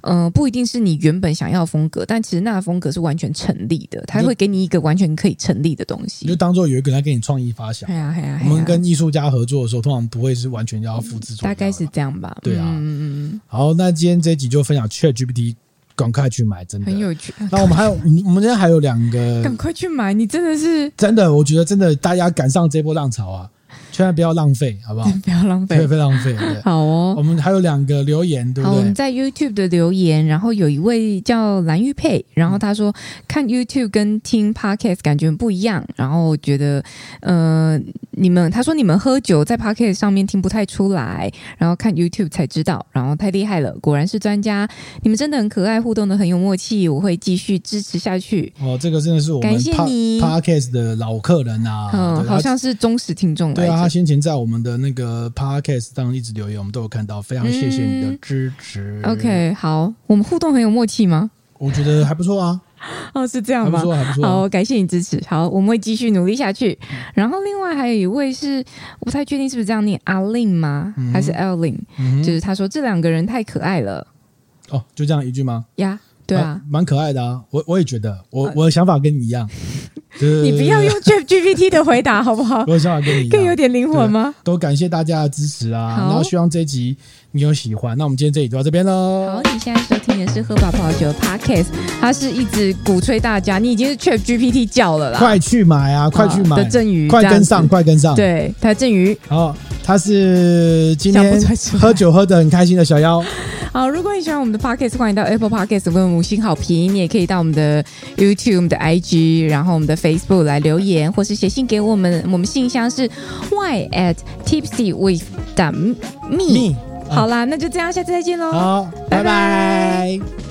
嗯、呃，不一定是你原本想要的风格，但其实那个风格是完全成立的。他会给你一个完全可以成立的东西，就当做有一个人在给你创意发想。对啊，对啊。我们跟艺术家合作的时候，通常不会是完全要复制，大概是这样吧。对啊，嗯嗯嗯。好，那今天这一集就分享 ChatGPT，赶快去买，真的很有趣。那我们还有，我们今天还有两个，赶快去买，你真的是真的，我觉得真的，大家赶上这波浪潮啊！千万不要浪费，好不好？不要浪费，不要浪费。对好哦，我们还有两个留言，对不对？我们在 YouTube 的留言，然后有一位叫蓝玉佩，然后他说看 YouTube 跟听 Podcast 感觉不一样，然后觉得，呃，你们他说你们喝酒在 Podcast 上面听不太出来，然后看 YouTube 才知道，然后太厉害了，果然是专家，你们真的很可爱，互动的很有默契，我会继续支持下去。哦，这个真的是我们 Podcast 的老客人啊，嗯，好像是忠实听众。对啊，他先前在我们的那个 Podcast 当中一直留言，我们都有看到，非常谢谢你的支持。嗯、OK，好，我们互动很有默契吗？我觉得还不错啊。哦，是这样吗？还不错，还不错。好，感谢你支持。好，我们会继续努力下去。然后另外还有一位是，我不太确定是不是这样念，阿令吗？嗯、还是 Ellen？、嗯、就是他说这两个人太可爱了。哦，就这样一句吗？呀，对啊，蛮可爱的啊。我我也觉得，我我的想法跟你一样。你不要用 ChatGPT 的回答好不好？我的想法跟你一样，更有点灵魂吗？都感谢大家的支持啊！然后希望这一集你有喜欢。那我们今天这里就到这边喽。好，你现在收听的是喝饱葡萄酒 Podcast，它是一直鼓吹大家，你已经是 ChatGPT 叫了啦，快去买啊，快去买的郑宇，快跟上，快跟上。对，他郑宇。好，他是今天喝酒喝的很开心的小妖。好，如果你喜欢我们的 Podcast，欢迎到 Apple Podcast 为我们五星好评。你也可以到我们的 YouTube、我们的 IG，然后我们的 Facebook 来留言，或是写信给我们。我们信箱是 y at tipsy with me。me 好啦，那就这样，下次再见喽。好，拜拜。拜拜。